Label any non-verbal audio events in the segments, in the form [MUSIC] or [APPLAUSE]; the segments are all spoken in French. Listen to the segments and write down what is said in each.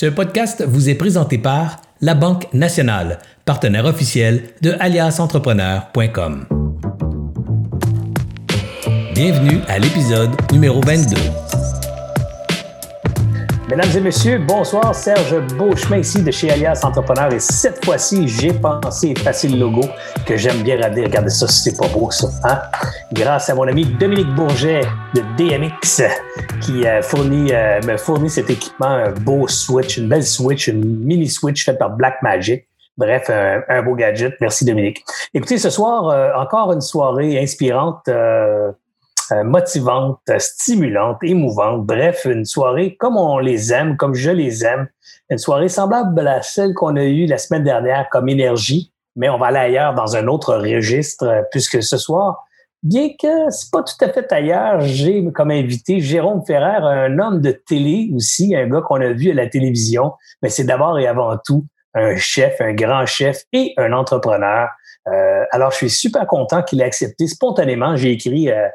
Ce podcast vous est présenté par La Banque Nationale, partenaire officiel de aliasentrepreneur.com. Bienvenue à l'épisode numéro 22. Mesdames et messieurs, bonsoir. Serge Beauchemin ici de chez Alias Entrepreneur. Et cette fois-ci, j'ai pensé facile logo que j'aime bien regarder. Regardez ça, c'est pas beau ça. Hein? Grâce à mon ami Dominique Bourget de DMX qui euh, fournit, euh, me fournit cet équipement, un beau Switch, une belle Switch, une mini Switch faite par Black Magic. Bref, un, beau gadget. Merci Dominique. Écoutez, ce soir, euh, encore une soirée inspirante euh, motivante, stimulante, émouvante. Bref, une soirée comme on les aime, comme je les aime. Une soirée semblable à celle qu'on a eue la semaine dernière comme énergie, mais on va aller ailleurs dans un autre registre, euh, puisque ce soir, bien que c'est pas tout à fait ailleurs, j'ai comme invité Jérôme Ferrer, un homme de télé aussi, un gars qu'on a vu à la télévision, mais c'est d'abord et avant tout un chef, un grand chef et un entrepreneur. Euh, alors, je suis super content qu'il ait accepté spontanément. J'ai écrit euh,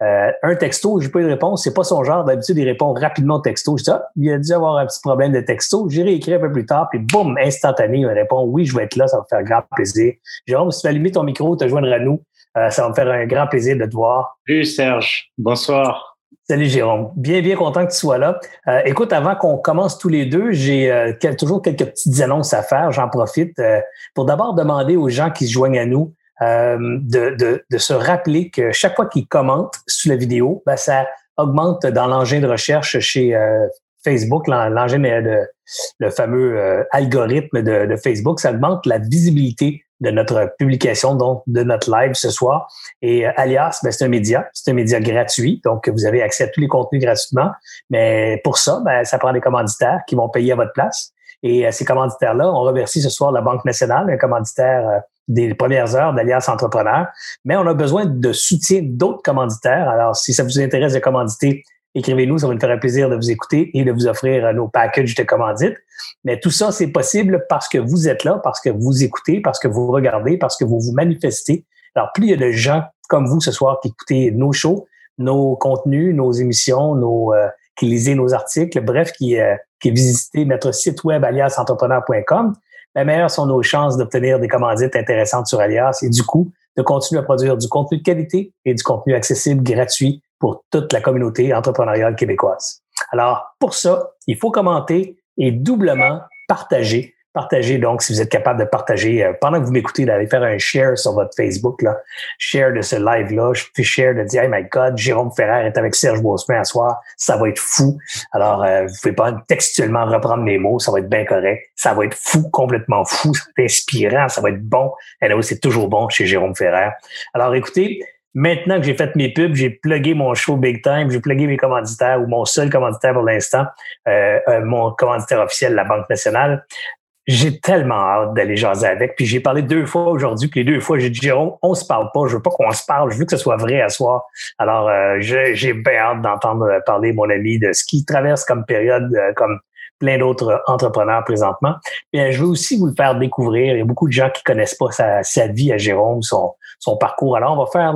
un texto, j'ai pas eu de réponse, c'est pas son genre. D'habitude, il répond rapidement au texto. Je dis, ah, il a dû avoir un petit problème de texto. J'ai réécrit un peu plus tard, puis boum, instantané, il me répond, oui, je vais être là, ça va me faire grand plaisir. Jérôme, si tu allumer ton micro, te joindre à nous, euh, ça va me faire un grand plaisir de te voir. Salut Serge, bonsoir. Salut Jérôme, bien bien content que tu sois là. Euh, écoute, avant qu'on commence tous les deux, j'ai toujours quelques petites annonces à faire. J'en profite pour d'abord demander aux gens qui se joignent à nous euh, de, de, de, se rappeler que chaque fois qu'il commente sous la vidéo, ben, ça augmente dans l'engin de recherche chez euh, Facebook, l'engin de le fameux euh, algorithme de, Facebook, ça augmente la visibilité de notre publication, donc de notre live ce soir. Et Alias, ben, c'est un média, c'est un média gratuit, donc vous avez accès à tous les contenus gratuitement. Mais pour ça, ben, ça prend des commanditaires qui vont payer à votre place. Et ces commanditaires-là, on remercie ce soir la Banque nationale, un commanditaire des premières heures d'Alliance Entrepreneur, mais on a besoin de soutien d'autres commanditaires. Alors, si ça vous intéresse de commanditer, écrivez-nous, ça va nous faire plaisir de vous écouter et de vous offrir nos packages de commandite. Mais tout ça, c'est possible parce que vous êtes là, parce que vous écoutez, parce que vous regardez, parce que vous vous manifestez. Alors, plus il y a de gens comme vous ce soir qui écoutez nos shows, nos contenus, nos émissions, nos, euh, qui lisez nos articles, bref, qui, euh, qui visitez notre site web aliasentrepreneur.com, la meilleure sont nos chances d'obtenir des commandites intéressantes sur Alias et du coup, de continuer à produire du contenu de qualité et du contenu accessible gratuit pour toute la communauté entrepreneuriale québécoise. Alors, pour ça, il faut commenter et doublement partager Partagez donc, si vous êtes capable de partager, euh, pendant que vous m'écoutez, d'aller faire un share sur votre Facebook, là, share de ce live-là, je fais share de dire, hey my God, Jérôme Ferrer est avec Serge Beausemain à soir, ça va être fou. Alors, euh, vous pouvez pas textuellement reprendre mes mots, ça va être bien correct. Ça va être fou, complètement fou, ça va être inspirant, ça va être bon. Et là, c'est toujours bon chez Jérôme Ferrer. Alors, écoutez, Maintenant que j'ai fait mes pubs, j'ai plugué mon show big time, j'ai plugué mes commanditaires ou mon seul commanditaire pour l'instant, euh, mon commanditaire officiel, la Banque nationale j'ai tellement hâte d'aller jaser avec. Puis j'ai parlé deux fois aujourd'hui, puis les deux fois, j'ai dit Jérôme, on se parle pas, je veux pas qu'on se parle, je veux que ce soit vrai à soi. Alors, euh, j'ai bien hâte d'entendre parler, mon ami, de ce qui traverse comme période, euh, comme plein d'autres entrepreneurs présentement. Bien, je veux aussi vous le faire découvrir. Il y a beaucoup de gens qui connaissent pas sa, sa vie à Jérôme, son, son parcours. Alors, on va faire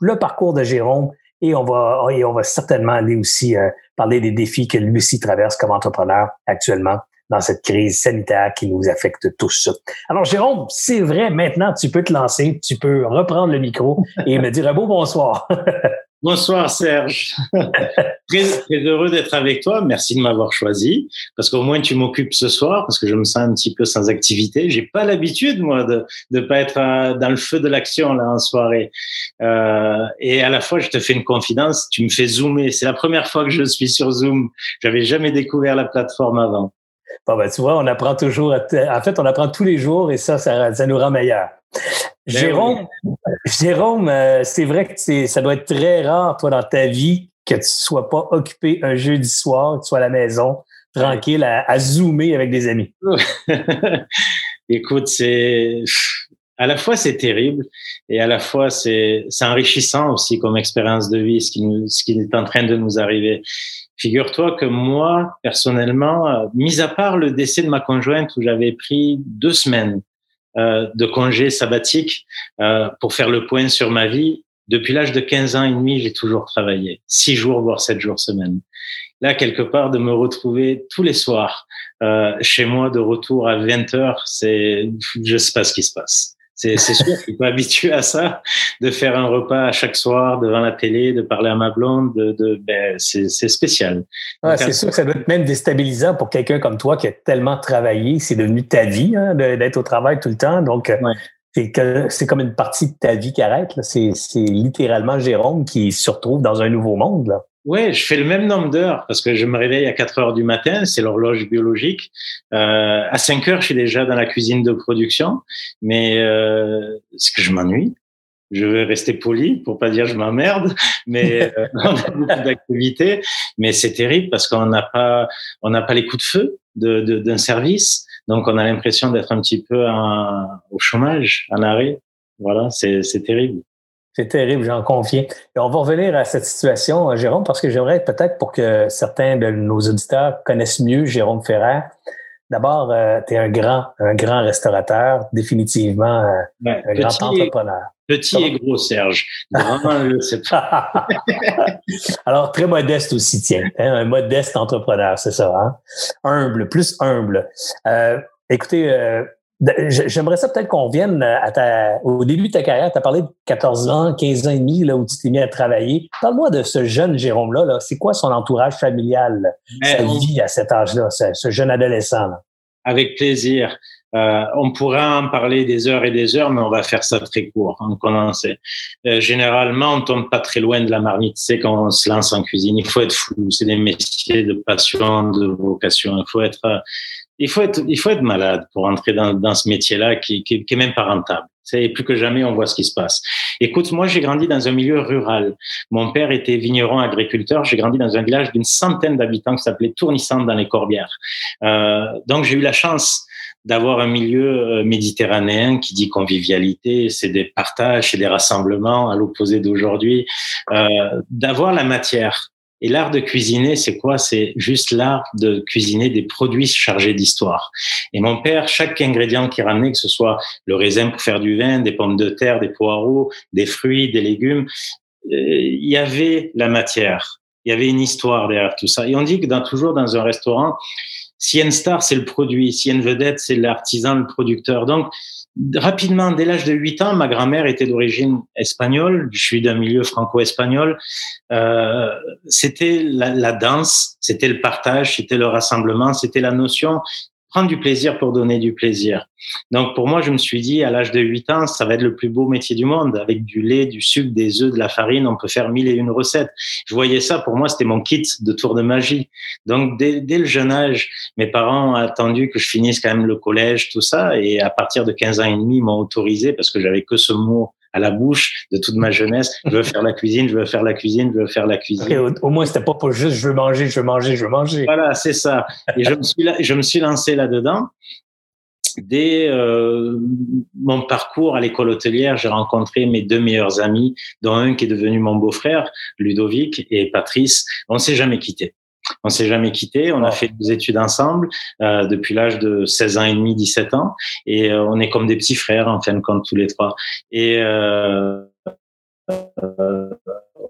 le parcours de Jérôme et on va, et on va certainement aller aussi euh, parler des défis que lui aussi traverse comme entrepreneur actuellement dans cette crise sanitaire qui nous affecte tous. Alors, Jérôme, c'est vrai, maintenant, tu peux te lancer, tu peux reprendre le micro et me dire un beau bonsoir. [LAUGHS] Bonsoir Serge. [LAUGHS] très, heureux d'être avec toi. Merci de m'avoir choisi parce qu'au moins tu m'occupes ce soir parce que je me sens un petit peu sans activité. J'ai pas l'habitude moi de ne pas être euh, dans le feu de l'action là en soirée. Euh, et à la fois je te fais une confidence. Tu me fais zoomer. C'est la première fois que je suis sur Zoom. J'avais jamais découvert la plateforme avant. Bon, ben, tu vois, on apprend toujours. En fait, on apprend tous les jours et ça, ça, nous rend meilleurs. Ben Jérôme, Jérôme euh, c'est vrai que ça doit être très rare, toi, dans ta vie, que tu ne sois pas occupé un jeudi soir, que tu sois à la maison, tranquille, à, zoomer avec des amis. [LAUGHS] Écoute, c'est à la fois c'est terrible et à la fois c'est enrichissant aussi comme expérience de vie ce qui nous, ce qui est en train de nous arriver. Figure-toi que moi, personnellement, euh, mis à part le décès de ma conjointe où j'avais pris deux semaines euh, de congé sabbatique euh, pour faire le point sur ma vie, depuis l'âge de 15 ans et demi, j'ai toujours travaillé, six jours, voire sept jours semaine. là, quelque part, de me retrouver tous les soirs euh, chez moi de retour à 20 heures, c'est, je sais pas ce qui se passe. C'est, sûr, je suis pas [LAUGHS] habitué à ça, de faire un repas à chaque soir devant la télé, de parler à ma blonde, de, de ben, c'est, c'est spécial. Ouais, c'est sûr que ça doit être même déstabilisant pour quelqu'un comme toi qui a tellement travaillé. C'est devenu ta vie hein, d'être au travail tout le temps. Donc, ouais. c'est, que, c'est comme une partie de ta vie qui arrête. C'est littéralement Jérôme qui se retrouve dans un nouveau monde. Là. Oui, je fais le même nombre d'heures parce que je me réveille à 4 heures du matin, c'est l'horloge biologique. Euh, à 5 heures, je suis déjà dans la cuisine de production, mais euh, c'est que je m'ennuie? Je vais rester poli pour pas dire je m'emmerde, [LAUGHS] mais euh, on a beaucoup d'activités, mais c'est terrible parce qu'on n'a pas on n'a pas les coups de feu d'un de, d'un service, donc on a l'impression d'être un petit peu en, au chômage, en arrêt. Voilà, c'est terrible. C'est terrible, j'en conviens. Et on va revenir à cette situation, Jérôme, parce que j'aimerais peut-être pour que certains de nos auditeurs connaissent mieux Jérôme Ferrer. D'abord, euh, tu es un grand, un grand restaurateur, définitivement euh, un grand entrepreneur. Petit Comment? et gros, Serge. [LAUGHS] Vraiment, je sais pas. [LAUGHS] Alors, très modeste aussi, tiens. Hein, un modeste entrepreneur, c'est ça. Hein? Humble, plus humble. Euh, écoutez, J'aimerais ça peut-être qu'on vienne à ta, au début de ta carrière. Tu as parlé de 14 ans, 15 ans et demi là, où tu t'es mis à travailler. Parle-moi de ce jeune Jérôme-là. -là, C'est quoi son entourage familial, Mais sa on... vie à cet âge-là, ce, ce, jeune adolescent? Là? Avec plaisir. Euh, on pourrait en parler des heures et des heures, mais on va faire ça très court, en condensé. Euh, généralement, on tombe pas très loin de la marmite. C'est quand on se lance en cuisine, il faut être fou. C'est des métiers de passion, de vocation. Il faut être il faut être, il faut être malade pour entrer dans, dans ce métier-là qui, qui, qui est même pas rentable. C'est plus que jamais, on voit ce qui se passe. Écoute, moi, j'ai grandi dans un milieu rural. Mon père était vigneron agriculteur. J'ai grandi dans un village d'une centaine d'habitants qui s'appelait Tournissante dans les Corbières. Euh, donc, j'ai eu la chance d'avoir un milieu méditerranéen qui dit convivialité, c'est des partages, c'est des rassemblements à l'opposé d'aujourd'hui, euh, d'avoir la matière et l'art de cuisiner, c'est quoi? C'est juste l'art de cuisiner des produits chargés d'histoire. Et mon père, chaque ingrédient qu'il ramenait, que ce soit le raisin pour faire du vin, des pommes de terre, des poireaux, des fruits, des légumes, euh, il y avait la matière. Il y avait une histoire derrière tout ça. Et on dit que dans, toujours dans un restaurant, a une star, c'est le produit. A une vedette, c'est l'artisan, le producteur. Donc, rapidement, dès l'âge de 8 ans, ma grand-mère était d'origine espagnole, je suis d'un milieu franco-espagnol. Euh, c'était la, danse, c'était le partage, c'était le rassemblement, c'était la notion prendre du plaisir pour donner du plaisir. Donc pour moi, je me suis dit, à l'âge de 8 ans, ça va être le plus beau métier du monde. Avec du lait, du sucre, des œufs, de la farine, on peut faire mille et une recettes. Je voyais ça, pour moi, c'était mon kit de tour de magie. Donc dès, dès, le jeune âge, mes parents ont attendu que je finisse quand même le collège, tout ça. Et à partir de 15 ans et demi, ils m'ont autorisé, parce que j'avais que ce mot à la bouche de toute ma jeunesse. Je veux faire la cuisine, je veux faire la cuisine, je veux faire la cuisine. Au, au, moins, c'était pas pour juste je veux manger, je veux manger, je veux manger. Voilà, c'est ça. Et je me suis, je me suis lancé là-dedans. Dès euh, mon parcours à l'école hôtelière, j'ai rencontré mes deux meilleurs amis, dont un qui est devenu mon beau-frère, Ludovic et Patrice. On s'est jamais quittés. On s'est jamais quitté. On a fait des études ensemble euh, depuis l'âge de 16 ans et demi, 17 ans, et euh, on est comme des petits frères en fin de compte tous les trois. Et euh,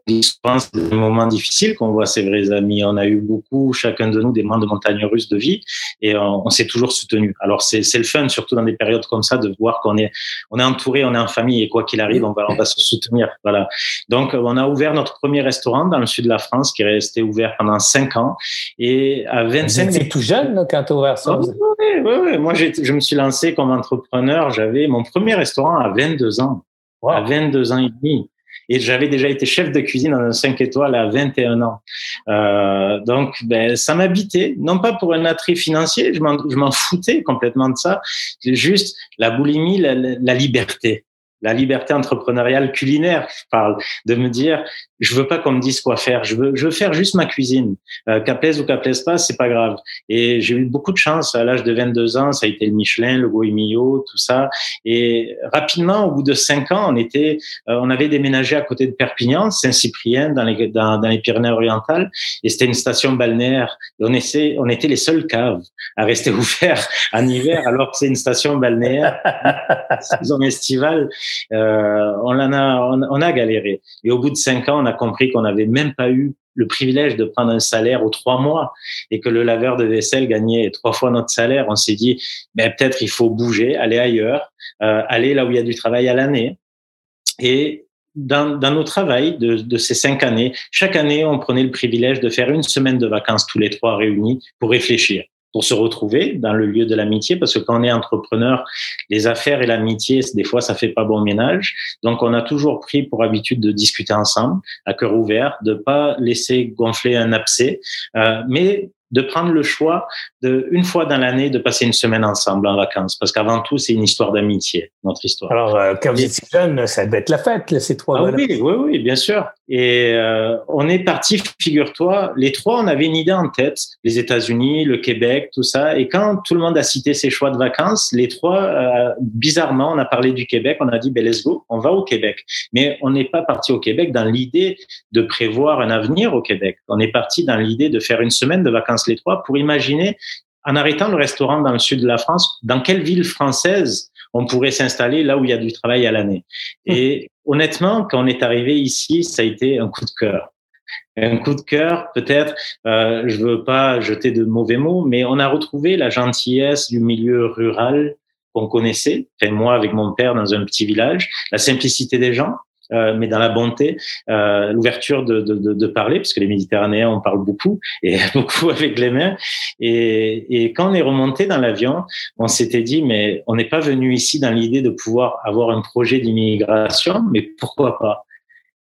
je pense des moments difficiles qu'on voit ses vrais amis. On a eu beaucoup, chacun de nous, des moments de montagne russe de vie et on, on s'est toujours soutenu. Alors c'est le fun, surtout dans des périodes comme ça, de voir qu'on est, on est entouré, on est en famille et quoi qu'il arrive, on va, on va se soutenir. Voilà. Donc on a ouvert notre premier restaurant dans le sud de la France qui est resté ouvert pendant cinq ans et à 25. C'est tout jeune quand tu as ouvert ça. Oui, oui, oui. Moi, je me suis lancé comme entrepreneur. J'avais mon premier restaurant à 22 ans. Wow. À 22 ans et demi. Et j'avais déjà été chef de cuisine dans un 5 étoiles à 21 ans. Euh, donc, ben, ça m'habitait, non pas pour un attrait financier, je m'en foutais complètement de ça, juste la boulimie, la, la liberté la liberté entrepreneuriale culinaire, je parle, de me dire, je veux pas qu'on me dise quoi faire, je veux, je veux faire juste ma cuisine. Euh, qu'à plaise ou qu'à plaise pas, c'est pas grave. Et j'ai eu beaucoup de chance à l'âge de 22 ans, ça a été le Michelin, le Goemio, tout ça. Et rapidement, au bout de cinq ans, on était, euh, on avait déménagé à côté de Perpignan, Saint-Cyprien, dans les, dans, dans les Pyrénées-Orientales, et c'était une station balnéaire. Et on, essaie, on était les seuls caves à rester [LAUGHS] ouverts en hiver, alors que c'est une station balnéaire, [LAUGHS] saison estivale. Euh, on en a, on, a galéré. Et au bout de cinq ans, on a compris qu'on n'avait même pas eu le privilège de prendre un salaire aux trois mois et que le laveur de vaisselle gagnait trois fois notre salaire. On s'est dit, ben, peut-être il faut bouger, aller ailleurs, euh, aller là où il y a du travail à l'année. Et dans, dans nos travails de, de, ces cinq années, chaque année, on prenait le privilège de faire une semaine de vacances tous les trois réunis pour réfléchir pour se retrouver dans le lieu de l'amitié, parce que quand on est entrepreneur, les affaires et l'amitié, des fois, ça fait pas bon ménage. Donc, on a toujours pris pour habitude de discuter ensemble, à cœur ouvert, de pas laisser gonfler un abcès, euh, mais de prendre le choix de une fois dans l'année de passer une semaine ensemble en vacances parce qu'avant tout c'est une histoire d'amitié notre histoire. Alors euh, quand vous étiez jeune ça devait être la fête ces trois ah, oui oui oui bien sûr et euh, on est parti figure-toi les trois on avait une idée en tête les États-Unis le Québec tout ça. Et quand tout le monde a cité ses choix de vacances les trois euh, bizarrement on a parlé du Québec on a dit ben let's go on va au Québec. Mais on n'est pas parti au Québec dans l'idée de prévoir un avenir au Québec. On est parti dans l'idée de faire une semaine de vacances les trois pour imaginer, en arrêtant le restaurant dans le sud de la France, dans quelle ville française on pourrait s'installer là où il y a du travail à l'année. Hum. Et honnêtement, quand on est arrivé ici, ça a été un coup de cœur. Un coup de cœur, peut-être, euh, je veux pas jeter de mauvais mots, mais on a retrouvé la gentillesse du milieu rural qu'on connaissait, enfin moi avec mon père dans un petit village, la simplicité des gens, euh, mais dans la bonté, euh, l'ouverture de, de, de, de, parler, parce que les Méditerranéens, on parle beaucoup, [LAUGHS] et beaucoup avec les mains. Et, et quand on est remonté dans l'avion, on s'était dit, mais on n'est pas venu ici dans l'idée de pouvoir avoir un projet d'immigration, mais pourquoi pas?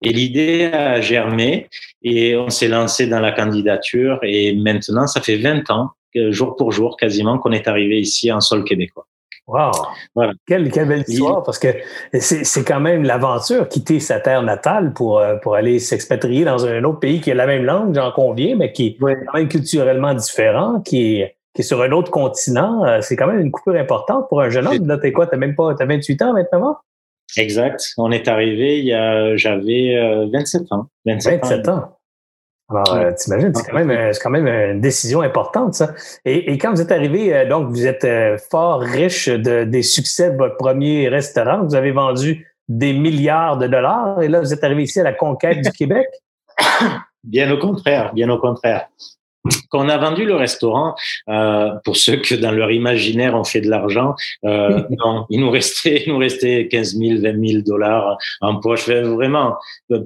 Et l'idée a germé et on s'est lancé dans la candidature et maintenant, ça fait 20 ans, jour pour jour quasiment, qu'on est arrivé ici en sol québécois. Wow! Voilà. Quelle, quelle, belle histoire, parce que c'est quand même l'aventure, quitter sa terre natale pour, euh, pour aller s'expatrier dans un autre pays qui a la même langue, j'en conviens, mais qui est quand même culturellement différent, qui est, qui est sur un autre continent. Euh, c'est quand même une coupure importante pour un jeune homme. Là, t'es quoi? T'as même pas, t'as 28 ans, 29 ans? Exact. On est arrivé il y a, j'avais 27 euh, ans. 27, 27 ans. Alors, euh, t'imagines, c'est quand même, euh, c'est quand même une décision importante, ça. Et, et quand vous êtes arrivé, euh, donc, vous êtes fort riche de, des succès de votre premier restaurant. Vous avez vendu des milliards de dollars et là, vous êtes arrivé ici à la conquête du [LAUGHS] Québec? Bien au contraire, bien au contraire. Quand on a vendu le restaurant, euh, pour ceux que dans leur imaginaire on fait de l'argent, euh, [LAUGHS] non, il nous restait, il nous restait 15 000, 20 000 dollars en poche. Vraiment,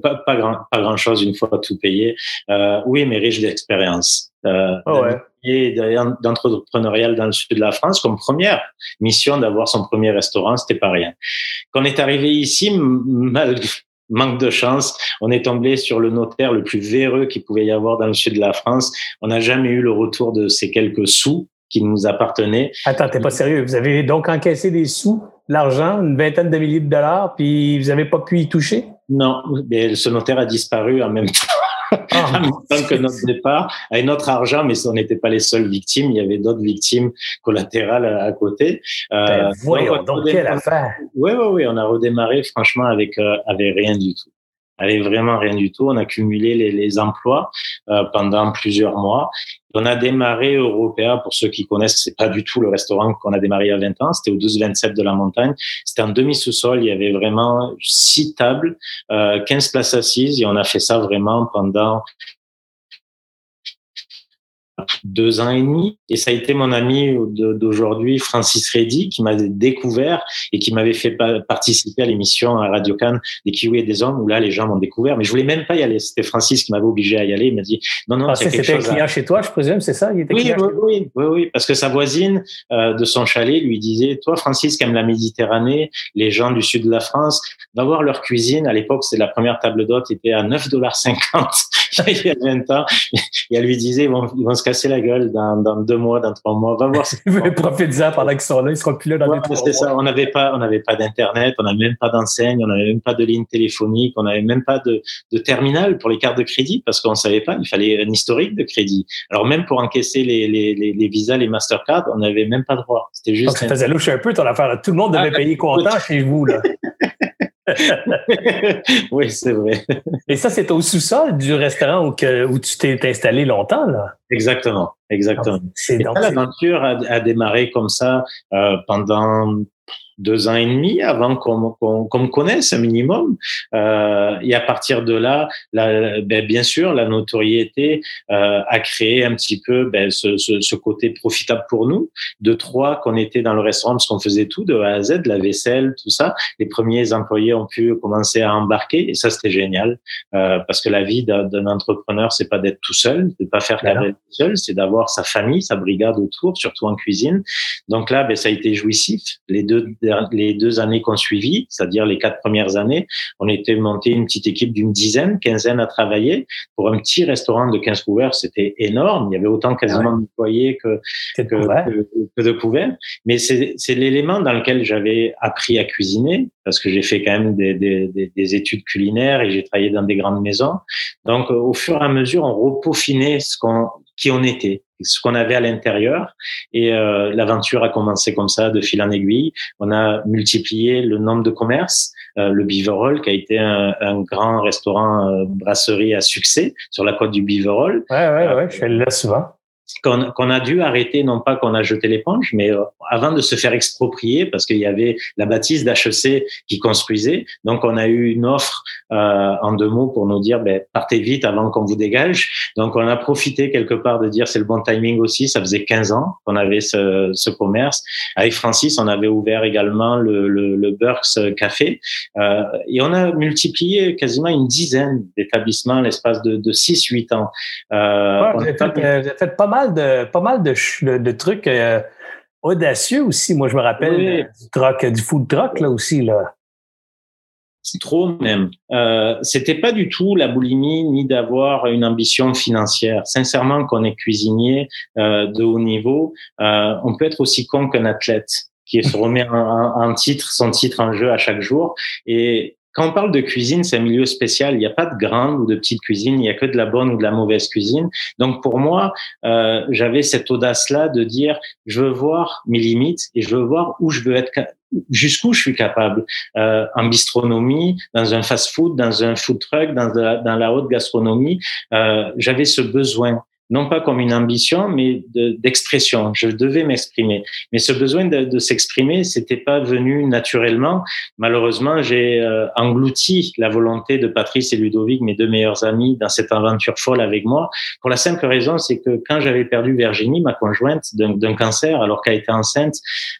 pas, pas grand, pas grand chose une fois tout payé. Euh, oui, mais riche d'expérience. Euh, oh d'entrepreneurial dans le sud de la France comme première mission d'avoir son premier restaurant, c'était pas rien. Quand on est arrivé ici, malgré manque de chance, on est tombé sur le notaire le plus véreux qu'il pouvait y avoir dans le sud de la France. On n'a jamais eu le retour de ces quelques sous qui nous appartenaient. Attends, t'es pas sérieux. Vous avez donc encaissé des sous, l'argent, une vingtaine de milliers de dollars, puis vous n'avez pas pu y toucher? Non, mais ce notaire a disparu en même temps. Ah. en même temps que notre départ, avec notre argent, mais on n'était pas les seules victimes, il y avait d'autres victimes collatérales à, côté. Euh, ben, voyons, donc, quelle affaire! Oui, oui, oui, on a redémarré franchement avec, euh, avec rien du tout avait vraiment rien du tout. On a cumulé les, emplois euh, pendant plusieurs mois. On a démarré Européa, pour ceux qui connaissent, c'est pas du tout le restaurant qu'on a démarré il y a 20 ans. C'était au 12-27 de la montagne. C'était en demi-sous-sol. Il y avait vraiment six tables, euh, 15 places assises et on a fait ça vraiment pendant deux ans et demi. Et ça a été mon ami d'aujourd'hui, Francis Reddy, qui m'a découvert et qui m'avait fait participer à l'émission à Radio Cannes des Kiwis et des Hommes, où là, les gens m'ont découvert. Mais je voulais même pas y aller. C'était Francis qui m'avait obligé à y aller. Il m'a dit, non, non, c'est quelque chose. C'était client chez toi, je présume, c'est ça? Il était oui, oui, oui, oui, oui, parce que sa voisine euh, de son chalet lui disait, toi, Francis, qui aime la Méditerranée, les gens du sud de la France, va voir leur cuisine. À l'époque, c'est la première table d'hôte était à 9,50 dollars [LAUGHS] il y a 20 ans. Et elle lui disait, ils vont, ils vont se casser la gueule dans, dans deux mois, dans trois mois. Va voir. [LAUGHS] Profite-en pendant qu'ils sont là, ils seront plus là dans ouais, C'est ça. On n'avait pas, on n'avait pas d'internet, on n'avait même pas d'enseigne, on n'avait même pas de ligne téléphonique, on n'avait même pas de, de terminal pour les cartes de crédit parce qu'on savait pas. Il fallait un historique de crédit. Alors même pour encaisser les, les, les, les visas, les Mastercard, on n'avait même pas droit. C'était juste. Donc, ça faisait louche un peu ton affaire. Tout le monde devait ah, payer comptant chez vous là. [LAUGHS] [LAUGHS] oui, c'est vrai. Et ça, c'est au sous-sol du restaurant où, que, où tu t'es installé longtemps, là? Exactement, exactement. C'est l'aventure a, a, démarré comme ça euh, pendant deux ans et demi avant qu'on qu'on me connaisse un minimum. Euh, et à partir de là, la, ben, bien sûr, la notoriété euh, a créé un petit peu ben, ce, ce, ce, côté profitable pour nous. De trois, qu'on était dans le restaurant parce qu'on faisait tout de A à Z, la vaisselle, tout ça. Les premiers employés ont pu commencer à embarquer et ça c'était génial euh, parce que la vie d'un entrepreneur, c'est pas d'être tout seul, de pas faire carrière tout seul, c'est d'avoir sa famille, sa brigade autour, surtout en cuisine. Donc là, ben, ça a été jouissif. Les deux les deux années qu'on suivit, c'est-à-dire les quatre premières années, on était monté une petite équipe d'une dizaine, quinzaine à travailler pour un petit restaurant de 15 couverts. C'était énorme. Il y avait autant quasiment d'employés que, que, que, de couverts. Mais c'est l'élément dans lequel j'avais appris à cuisiner parce que j'ai fait quand même des, des, des, études culinaires et j'ai travaillé dans des grandes maisons. Donc, au fur et à mesure, on repaufinait ce qu'on, qui on était ce qu'on avait à l'intérieur. Et euh, l'aventure a commencé comme ça, de fil en aiguille. On a multiplié le nombre de commerces. Euh, le Beaverall, qui a été un, un grand restaurant euh, brasserie à succès sur la côte du Beaverall. Ouais, ouais, ouais, je suis là souvent qu'on a dû arrêter, non pas qu'on a jeté l'éponge, mais euh, avant de se faire exproprier, parce qu'il y avait la bâtisse d'HEC qui construisait. Donc, on a eu une offre euh, en deux mots pour nous dire, ben, partez vite avant qu'on vous dégage. Donc, on a profité quelque part de dire, c'est le bon timing aussi. Ça faisait 15 ans qu'on avait ce, ce, commerce. Avec Francis, on avait ouvert également le, le, le Burks Café. Euh, et on a multiplié quasiment une dizaine d'établissements l'espace de, de 6-8 ans. Euh, vous, avez fait, euh, vous avez fait pas mal de, pas mal de, de, trucs euh, audacieux aussi. Moi, je me rappelle du, truck, du food truck là aussi. Là. Trop même. Euh, C'était pas du tout la boulimie ni d'avoir une ambition financière. Sincèrement, qu'on est cuisinier euh, de haut niveau, euh, on peut être aussi con qu'un athlète qui se remet un, titre, son titre en jeu à chaque jour. Et quand on parle de cuisine, c'est un milieu spécial. Il n'y a pas de grande ou de petite cuisine. Il n'y a que de la bonne ou de la mauvaise cuisine. Donc pour moi, euh, j'avais cette audace-là de dire, je veux voir mes limites et je veux voir où je veux être, jusqu'où je suis capable. Euh, en bistronomie, dans un fast-food, dans un food truck, dans la, la haute gastronomie, euh, j'avais ce besoin non pas comme une ambition, mais d'expression. je devais m'exprimer. Mais ce besoin de, s'exprimer, c'était pas venu naturellement. Malheureusement, j'ai euh, englouti la volonté de Patrice et Ludovic, mes deux meilleurs amis, dans cette aventure folle avec moi. Pour la simple raison, c'est que quand j'avais perdu Virginie, ma conjointe, d'un cancer, alors qu'elle était enceinte,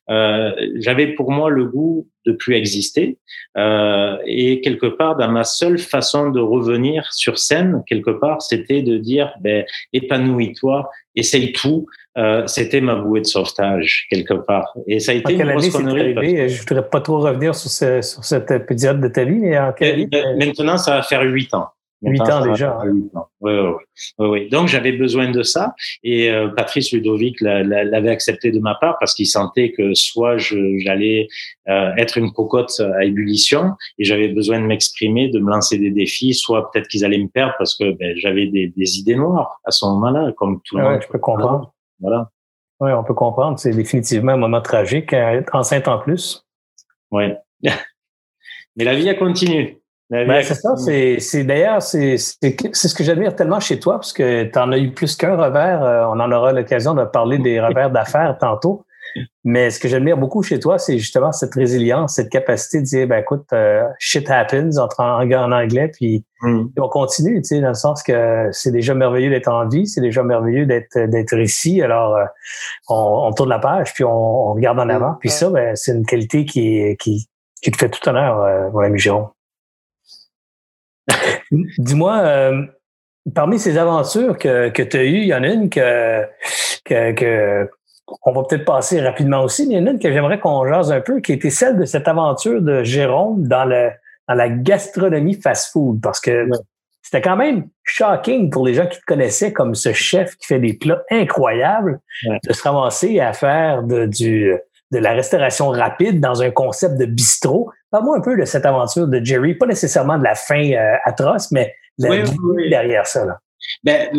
euh, j'avais pour moi le goût de plus exister. Euh, et quelque part, dans ma seule façon de revenir sur scène, quelque part, c'était de dire, ben, épanouis-toi, essaye tout. Euh, c'était ma bouée de sauvetage, quelque part. Et ça a été une grosse connerie. Que... Je voudrais pas trop revenir sur, ce, sur cet épisode de ta vie, mais en quelle année? Maintenant, ça va faire huit ans. Huit ans déjà. Oui, oui, oui. Donc j'avais besoin de ça et euh, Patrice Ludovic l'avait accepté de ma part parce qu'il sentait que soit j'allais euh, être une cocotte à ébullition et j'avais besoin de m'exprimer, de me lancer des défis, soit peut-être qu'ils allaient me perdre parce que ben, j'avais des, des, idées noires à ce moment-là, comme tout le ouais, monde. Je peux comprendre. Voilà. Oui, on peut comprendre. C'est définitivement un moment tragique, être enceinte en plus. Oui. [LAUGHS] Mais la vie a continué. Ben, c'est ça, c'est d'ailleurs, c'est ce que j'admire tellement chez toi, parce que tu en as eu plus qu'un revers. Euh, on en aura l'occasion de parler des [LAUGHS] revers d'affaires tantôt. Mais ce que j'admire beaucoup chez toi, c'est justement cette résilience, cette capacité de dire, ben écoute, euh, shit happens entre en, en anglais, puis, mm. on continue, tu sais, dans le sens que c'est déjà merveilleux d'être en vie, c'est déjà merveilleux d'être d'être ici. Alors, euh, on, on, tourne la page, puis on, on regarde en avant. Puis ça, ben, c'est une qualité qui, qui, qui te fait tout honneur, euh, mon ami Jérôme. [LAUGHS] Dis-moi, euh, parmi ces aventures que, que tu as eues, il y en a une que, que, que on va peut-être passer rapidement aussi, mais il y en a une que j'aimerais qu'on jase un peu, qui était celle de cette aventure de Jérôme dans, le, dans la gastronomie fast-food, parce que c'était quand même shocking pour les gens qui te connaissaient comme ce chef qui fait des plats incroyables, de se ramasser à faire de, du, de la restauration rapide dans un concept de bistrot. Parle-moi un peu de cette aventure de Jerry, pas nécessairement de la fin euh, atroce, mais la vie derrière ça. Là. Ben,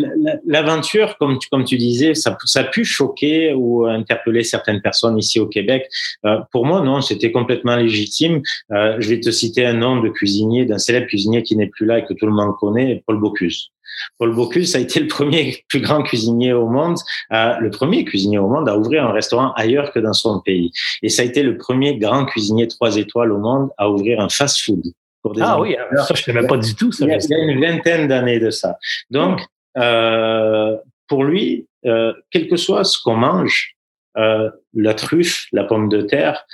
l'aventure, comme tu, comme tu disais, ça, ça a pu choquer ou interpeller certaines personnes ici au Québec. Euh, pour moi, non, c'était complètement légitime. Euh, je vais te citer un nom de cuisinier, d'un célèbre cuisinier qui n'est plus là et que tout le monde connaît, Paul Bocuse. Paul Bocuse a été le premier plus grand cuisinier au monde, le premier cuisinier au monde à ouvrir un restaurant ailleurs que dans son pays. Et ça a été le premier grand cuisinier trois étoiles au monde à ouvrir un fast-food. ah oui, ça je ne savais pas du tout. Ça, il, y a, une vingtaine d'années de ça. Donc, euh, pour lui, euh, quel que soit ce qu'on mange, euh, la truffe, la pomme de terre,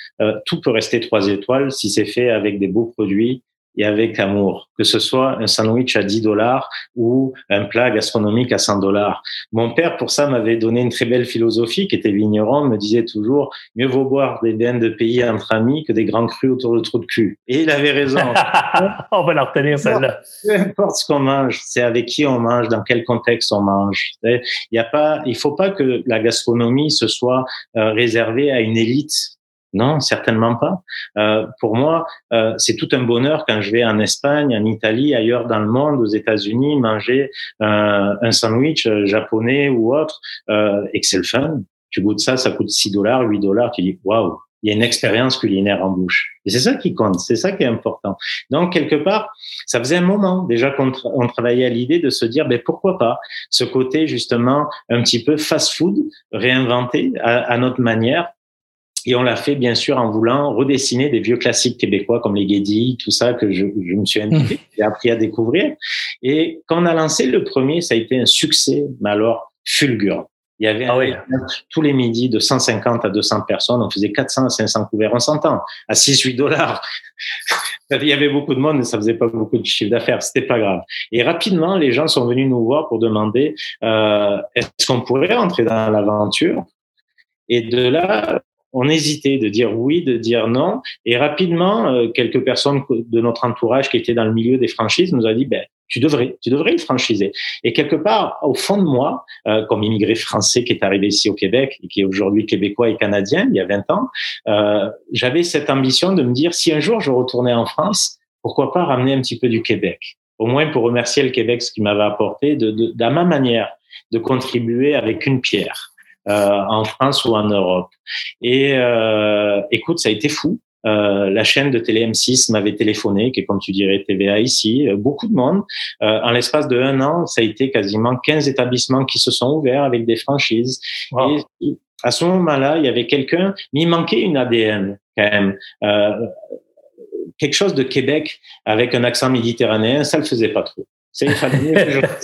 tout peut rester trois étoiles si c'est fait avec des beaux produits et avec amour, que ce soit un sandwich à 10 dollars ou un plat gastronomique à 100 dollars. Mon père, pour ça, m'avait donné une très belle philosophie, qui était vigneron, me disait toujours, mieux vaut boire des bains de pays entre amis que des grands crus autour de trous de cul. Et il avait raison. [LAUGHS] on va la retenir, celle-là. Peu importe ce qu'on mange, c'est avec qui on mange, dans quel contexte on mange. Il y a pas, il faut pas que la gastronomie se soit euh, réservée à une élite non, certainement pas. Euh, pour moi, euh, c'est tout un bonheur quand je vais en Espagne, en Italie, ailleurs dans le monde, aux États-Unis, manger euh, un sandwich japonais ou autre, et que c'est le fun. Tu goûtes ça, ça coûte 6 dollars, 8 dollars, tu dis waouh, il y a une expérience culinaire en bouche. Et c'est ça qui compte, c'est ça qui est important. Donc, quelque part, ça faisait un moment déjà qu'on on travaillait à l'idée de se dire, ben, pourquoi pas ce côté justement un petit peu fast-food, réinventé à, notre manière, et on l'a fait, bien sûr, en voulant redessiner des vieux classiques québécois comme les Guédilles, tout ça que je, je me suis invité, j'ai appris à découvrir. Et quand on a lancé le premier, ça a été un succès, mais alors fulgurant. Il y avait ah tous les midis de 150 à 200 personnes. On faisait 400 à 500 couverts. On s'entend. À 6, 8 dollars. [LAUGHS] Il y avait beaucoup de monde, mais ça faisait pas beaucoup de chiffre d'affaires. C'était pas grave. Et rapidement, les gens sont venus nous voir pour demander, euh, est-ce qu'on pourrait entrer dans l'aventure? Et de là, on hésitait de dire oui, de dire non. Et rapidement, euh, quelques personnes de notre entourage qui étaient dans le milieu des franchises nous a dit, ben, tu devrais, tu devrais le franchiser. Et quelque part, au fond de moi, euh, comme immigré français qui est arrivé ici au Québec et qui est aujourd'hui québécois et canadien, il y a 20 ans, euh, j'avais cette ambition de me dire, si un jour je retournais en France, pourquoi pas ramener un petit peu du Québec? Au moins pour remercier le Québec ce qu'il m'avait apporté, de, de, de, ma manière de contribuer avec une pierre. Euh, en France ou en Europe. Et euh, écoute, ça a été fou. Euh, la chaîne de télé M6 m'avait téléphoné, qui est comme tu dirais TVA ici, beaucoup de monde. Euh, en l'espace de un an, ça a été quasiment 15 établissements qui se sont ouverts avec des franchises. Et à ce moment-là, il y avait quelqu'un, mais il manquait une ADN quand même. Euh, quelque chose de Québec avec un accent méditerranéen, ça le faisait pas trop. C'est une famille [LAUGHS]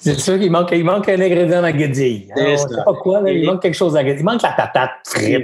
C'est sûr qu'il manque, il manque un ingrédient à guédille. Hein, sait pas quoi, il manque quelque chose à guédille. Il manque la patate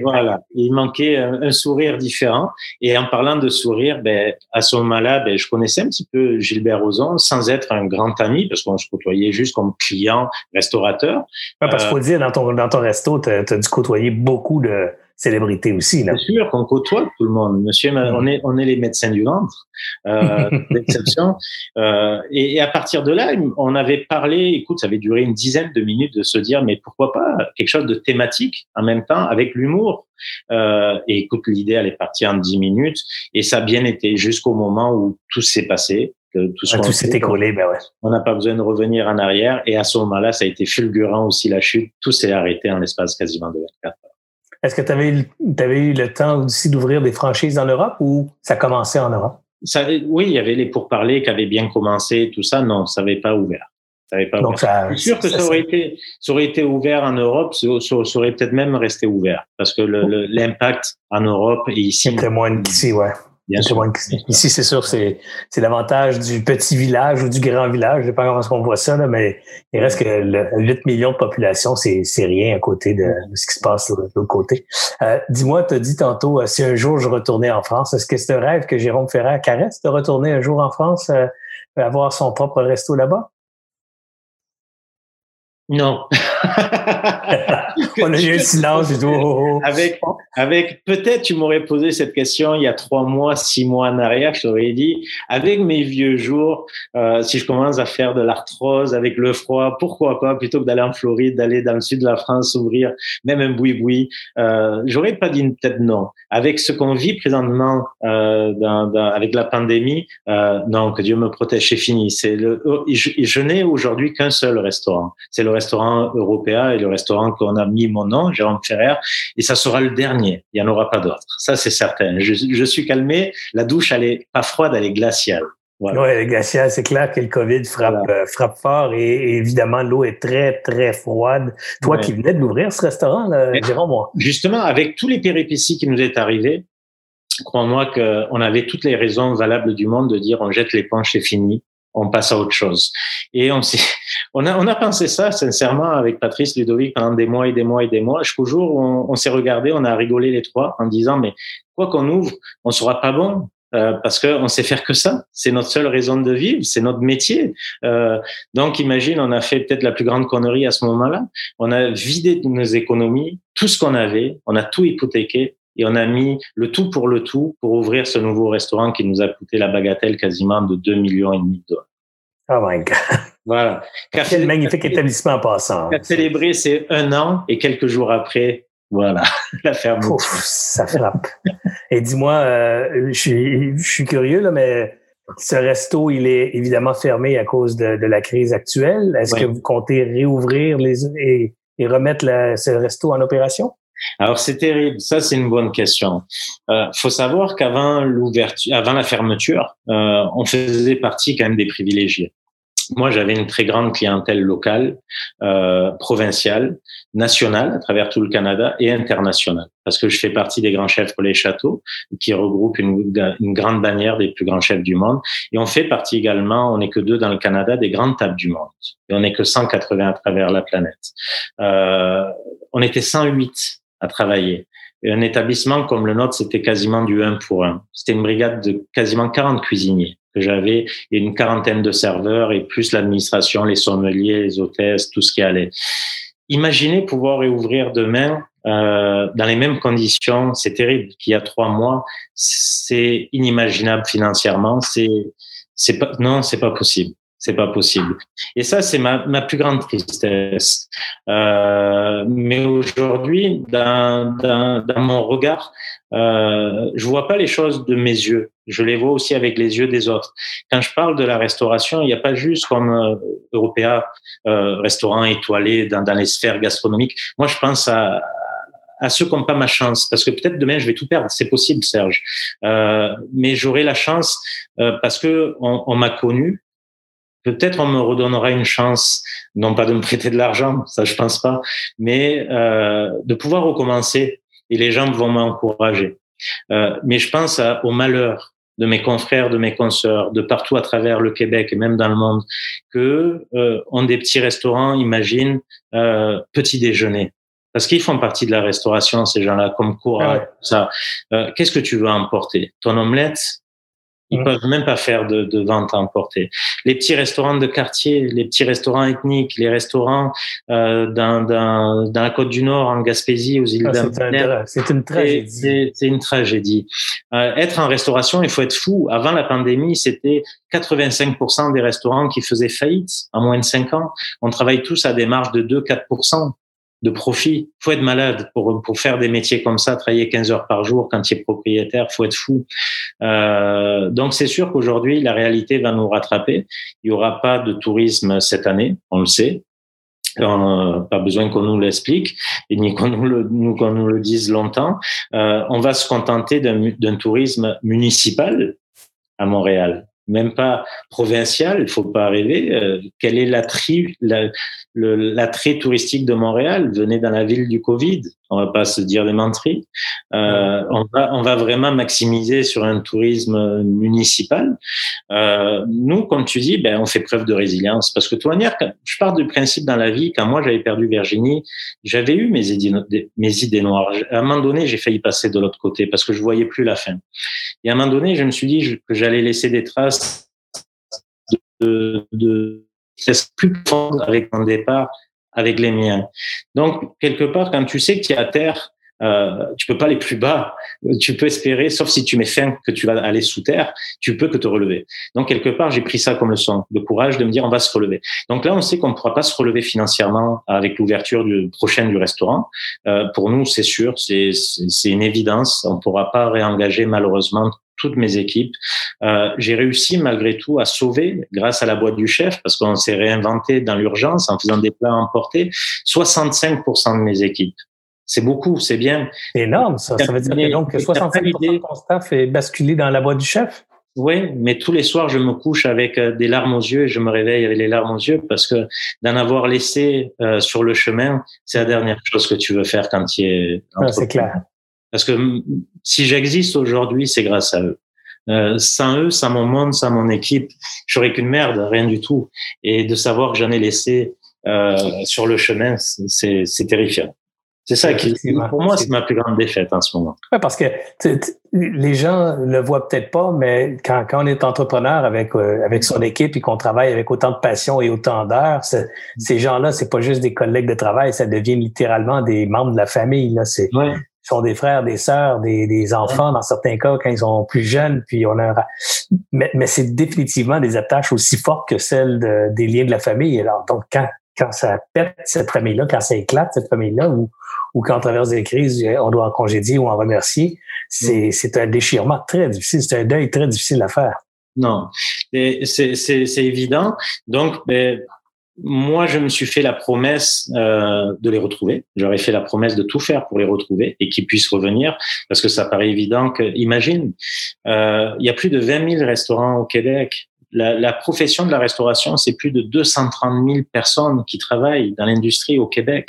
Voilà. Il manquait un, sourire différent. Et en parlant de sourire, ben, à ce moment-là, ben, je connaissais un petit peu Gilbert Rozon sans être un grand ami parce qu'on se côtoyait juste comme client, restaurateur. parce qu'il faut euh, dire, dans ton, dans ton resto, tu as, as dû côtoyer beaucoup de, célébrité aussi. Là. C'est sûr qu'on côtoie tout le monde. Monsieur, on est, on est les médecins du ventre, euh, [LAUGHS] d'exception. Euh, et, et, à partir de là, on avait parlé, écoute, ça avait duré une dizaine de minutes de se dire, mais pourquoi pas quelque chose de thématique en même temps, avec l'humour. Euh, et écoute, l'idée, elle est partie en dix minutes, et ça a bien été jusqu'au moment où tout s'est passé. tout, tout s'est écroulé, ben ouais. On n'a pas besoin de revenir en arrière. Et à ce moment-là, ça a été fulgurant aussi la chute. Tout s'est arrêté en l'espace quasiment de 24 heures. Est-ce que tu avais, eu le temps aussi d'ouvrir des franchises en Europe ou ça commençait en Europe? Ça, oui, il y avait les pourparlers qui avaient bien commencé, tout ça. Non, ça n'avait pas ouvert. Ça pas Donc ouvert. Je suis sûr que ça, aurait été, ça aurait été ouvert en Europe, ça, aurait peut-être même resté ouvert parce que l'impact en Europe et ici. C'est moins qu'ici, ouais. Bien sûr. Ici, c'est sûr, c'est, c'est l'avantage du petit village ou du grand village. Je sais pas comment est-ce qu'on voit ça, là, mais il reste que le 8 millions de population, c'est, c'est rien à côté de, ce qui se passe de l'autre côté. Euh, dis-moi, tu as dit tantôt, euh, si un jour je retournais en France, est-ce que c'est un rêve que Jérôme Ferrer caresse de retourner un jour en France, euh, avoir son propre resto là-bas? Non. [LAUGHS] [LAUGHS] On a eu un silence du tout. Oh, oh. Avec, avec peut-être tu m'aurais posé cette question il y a trois mois, six mois en arrière, je t'aurais dit, avec mes vieux jours, euh, si je commence à faire de l'arthrose avec le froid, pourquoi pas, plutôt que d'aller en Floride, d'aller dans le sud de la France, ouvrir même un boui-boui, euh, j'aurais pas dit peut-être non. Avec ce qu'on vit présentement euh, dans, dans, avec la pandémie, euh, non, que Dieu me protège, c'est fini. C'est le, je, je n'ai aujourd'hui qu'un seul restaurant. C'est le restaurant européen et le restaurant qu'on a mis mon nom, Jérôme Ferrer, et ça sera le dernier. Il n'y en aura pas d'autre. Ça, c'est certain. Je, je, suis calmé. La douche, elle est pas froide, elle est glaciale. Voilà. Oui, les glaciers, c'est clair que le COVID frappe, euh, frappe fort et, évidemment, l'eau est très, très froide. Toi qui venais de l'ouvrir, ce restaurant, là, Jérôme, moi. Justement, avec tous les péripéties qui nous est arrivées, crois-moi qu'on avait toutes les raisons valables du monde de dire on jette l'éponge, c'est fini, on passe à autre chose. Et on on a, on a pensé ça sincèrement avec Patrice Ludovic pendant des mois et des mois et des mois. Jusqu'au jour où on, on s'est regardé, on a rigolé les trois en disant mais quoi qu'on ouvre, on sera pas bon. Euh, parce qu'on sait faire que ça. C'est notre seule raison de vivre, c'est notre métier. Euh, donc, imagine, on a fait peut-être la plus grande connerie à ce moment-là. On a vidé nos économies, tout ce qu'on avait, on a tout hypothéqué et on a mis le tout pour le tout pour ouvrir ce nouveau restaurant qui nous a coûté la bagatelle quasiment de 2 millions et demi de dollars. Oh my God. Voilà. Quel magnifique établissement en passant. Célébré, c'est un an et quelques jours après, voilà, [LAUGHS] la fermeture. ça frappe. Et dis-moi, euh, je, suis, curieux, là, mais ce resto, il est évidemment fermé à cause de, la crise actuelle. Est-ce que vous comptez réouvrir les, et, et remettre ce resto en opération? Alors c'est terrible, ça c'est une bonne question. Euh, faut savoir qu'avant l'ouverture, avant la fermeture, euh, on faisait partie quand même des privilégiés. Moi, j'avais une très grande clientèle locale, euh, provinciale, nationale à travers tout le Canada et internationale, parce que je fais partie des grands chefs pour les châteaux, qui regroupent une, une, grande bannière des plus grands chefs du monde. Et on fait partie également, on n'est que deux dans le Canada, des grandes tables du monde. Et on n'est que 180 à travers la planète. Euh, on était 108 à travailler. Un établissement comme le nôtre, c'était quasiment du 1 pour 1. C'était une brigade de quasiment 40 cuisiniers que j'avais et une quarantaine de serveurs et plus l'administration, les sommeliers, les hôtesses, tout ce qui allait. Imaginez pouvoir réouvrir demain euh, dans les mêmes conditions. C'est terrible qu'il y a trois mois. C'est inimaginable financièrement. C'est, c'est pas, non, c'est pas possible. C'est pas possible. Et ça, c'est ma, ma plus grande tristesse. Euh, mais aujourd'hui, dans, dans, dans, mon regard, euh, je vois pas les choses de mes yeux. Je les vois aussi avec les yeux des autres. Quand je parle de la restauration, il n'y a pas juste comme euh, Européa, euh, restaurant étoilé dans, dans les sphères gastronomiques. Moi, je pense à, à ceux qui n'ont pas ma chance, parce que peut-être demain je vais tout perdre, c'est possible, Serge. Euh, mais j'aurai la chance euh, parce que on, on m'a connu, Peut-être on me redonnera une chance, non pas de me prêter de l'argent, ça je pense pas, mais euh, de pouvoir recommencer et les gens vont m'encourager. Euh, mais je pense au malheur de mes confrères, de mes consoeurs, de partout à travers le Québec et même dans le monde, que euh, ont des petits restaurants, imagine, euh, petit déjeuner. Parce qu'ils font partie de la restauration, ces gens-là, comme courage, ah ça. Euh, qu'est-ce que tu veux emporter? Ton omelette? Ils peuvent même pas faire de, de, vente à emporter. Les petits restaurants de quartier, les petits restaurants ethniques, les restaurants euh, dans, dans, dans, la côte du Nord, en Gaspésie, aux îles ah, C'est une tragédie. C'est une tragédie. Euh, être en restauration, il faut être fou. Avant la pandémie, c'était 85% des restaurants qui faisaient faillite en moins de 5 ans. On travaille tous à des marges de 2-4% de profit. Faut être malade pour, pour faire des métiers comme ça, travailler 15 heures par jour quand tu es propriétaire, faut être fou. Euh, donc c'est sûr qu'aujourd'hui, la réalité va nous rattraper. Il y aura pas de tourisme cette année, on le sait. Euh, pas besoin qu'on nous l'explique ni qu'on nous le, qu'on nous le dise longtemps. Euh, on va se contenter d'un tourisme municipal à Montréal même pas provincial, il faut pas rêver. Euh, quel est l'attrait la, touristique de Montréal? Venez dans la ville du Covid. On va pas se dire des menteries. Euh, on, va, on va vraiment maximiser sur un tourisme municipal. Euh, nous, comme tu dis, ben, on fait preuve de résilience. Parce que toi, je pars du principe dans la vie, quand moi j'avais perdu Virginie, j'avais eu mes idées, noires. À un moment donné, j'ai failli passer de l'autre côté parce que je voyais plus la fin. Et à un moment donné, je me suis dit que j'allais laisser des traces de, de, plus profondes avec mon départ, avec les miens. Donc, quelque part, quand tu sais qu'il y a terre, euh, tu peux pas aller plus bas. Tu peux espérer, sauf si tu mets fin que tu vas aller sous terre, tu peux que te relever. Donc quelque part, j'ai pris ça comme leçon de courage de me dire on va se relever. Donc là, on sait qu'on ne pourra pas se relever financièrement avec l'ouverture du prochaine du restaurant. Euh, pour nous, c'est sûr, c'est c'est une évidence. On ne pourra pas réengager malheureusement toutes mes équipes. Euh, j'ai réussi malgré tout à sauver, grâce à la boîte du chef, parce qu'on s'est réinventé dans l'urgence en faisant des plats emportés, 65% de mes équipes. C'est beaucoup, c'est bien. C'est énorme, ça. Ça veut dire que donc 65% de ton staff est basculé dans la boîte du chef? Oui, mais tous les soirs, je me couche avec euh, des larmes aux yeux et je me réveille avec les larmes aux yeux parce que d'en avoir laissé euh, sur le chemin, c'est la dernière chose que tu veux faire quand tu es. Ah, c'est clair. Parce que si j'existe aujourd'hui, c'est grâce à eux. Euh, sans eux, sans mon monde, sans mon équipe, j'aurais qu'une merde, rien du tout. Et de savoir que j'en ai laissé euh, sur le chemin, c'est terrifiant. C'est ça qui, pour moi, c'est ma plus grande défaite en ce moment. Oui, parce que les gens le voient peut-être pas, mais quand, quand on est entrepreneur avec euh, avec son équipe et qu'on travaille avec autant de passion et autant d'heures, ces gens-là, c'est pas juste des collègues de travail, ça devient littéralement des membres de la famille. Là, c'est sont des frères, des sœurs, des, des enfants dans certains cas quand ils sont plus jeunes. Puis on a, mais, mais c'est définitivement des attaches aussi fortes que celles de, des liens de la famille. Alors donc quand quand ça pète cette famille-là, quand ça éclate cette famille-là, ou, ou quand on traverse des crises, on doit en congédier ou en remercier, c'est, mm. c'est un déchirement très difficile, c'est un deuil très difficile à faire. Non, c'est, c'est, c'est évident. Donc, ben, moi, je me suis fait la promesse euh, de les retrouver. J'aurais fait la promesse de tout faire pour les retrouver et qu'ils puissent revenir, parce que ça paraît évident que, imagine, euh, il y a plus de 20 000 restaurants au Québec la, la, profession de la restauration, c'est plus de 230 000 personnes qui travaillent dans l'industrie au Québec.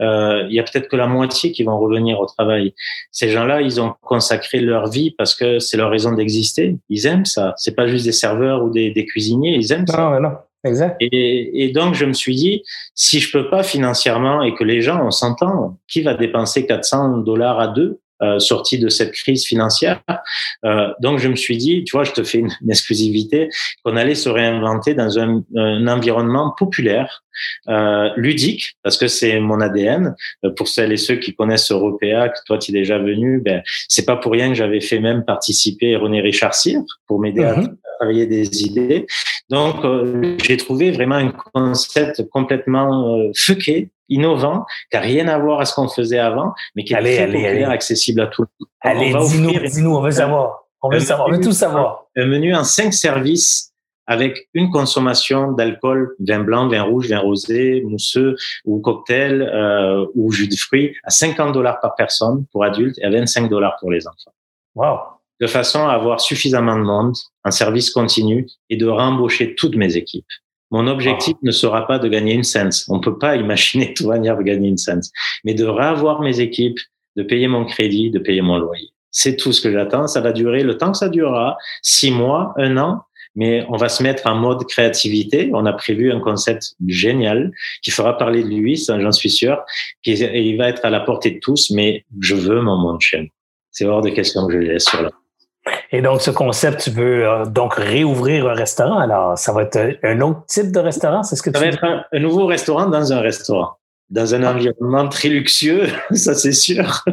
Euh, il y a peut-être que la moitié qui vont revenir au travail. Ces gens-là, ils ont consacré leur vie parce que c'est leur raison d'exister. Ils aiment ça. C'est pas juste des serveurs ou des, des cuisiniers. Ils aiment ça. Non, non. Exact. Et, et, donc, je me suis dit, si je peux pas financièrement et que les gens, on s'entend, qui va dépenser 400 dollars à deux euh, sorti de cette crise financière. Euh, donc je me suis dit, tu vois, je te fais une, exclusivité, qu'on allait se réinventer dans un, un environnement populaire, euh, ludique, parce que c'est mon ADN. Euh, pour celles et ceux qui connaissent Européa, que toi tu es déjà venu, ben c'est pas pour rien que j'avais fait même participer René Richard Cyr pour m'aider à des idées. Donc euh, j'ai trouvé vraiment un concept complètement euh, fucké innovant, qui n'a rien à voir à ce qu'on faisait avant, mais qui est très populaire, accessible à tout le monde. Allez, dis-nous, on veut savoir. On veut savoir, on veut tout savoir. Un menu en cinq services avec une consommation d'alcool, vin blanc, vin rouge, vin rosé, mousseux ou cocktail euh, ou jus de fruits à 50 dollars par personne pour adultes et à 25 dollars pour les enfants. Wow. De façon à avoir suffisamment de monde, un service continu et de rembaucher toutes mes équipes. Mon objectif ne sera pas de gagner une cent. On peut pas [LAUGHS] imaginer de toute manière de gagner une cent, mais de revoir mes équipes, de payer mon crédit, de payer mon loyer. C'est tout ce que j'attends. Ça va durer le temps que ça durera, six mois, un an, mais on va se mettre en mode créativité. On a prévu un concept génial qui fera parler de lui, ça j'en suis sûr. Il va être à la portée de tous, mais je veux mon monde chez C'est hors de question que je laisse sur là. Et donc, ce concept, tu veux euh, donc réouvrir un restaurant. Alors, ça va être un autre type de restaurant, c'est ce que ça tu va être un, nouveau restaurant dans un restaurant, dans un environnement très luxueux, [LAUGHS] ça c'est sûr.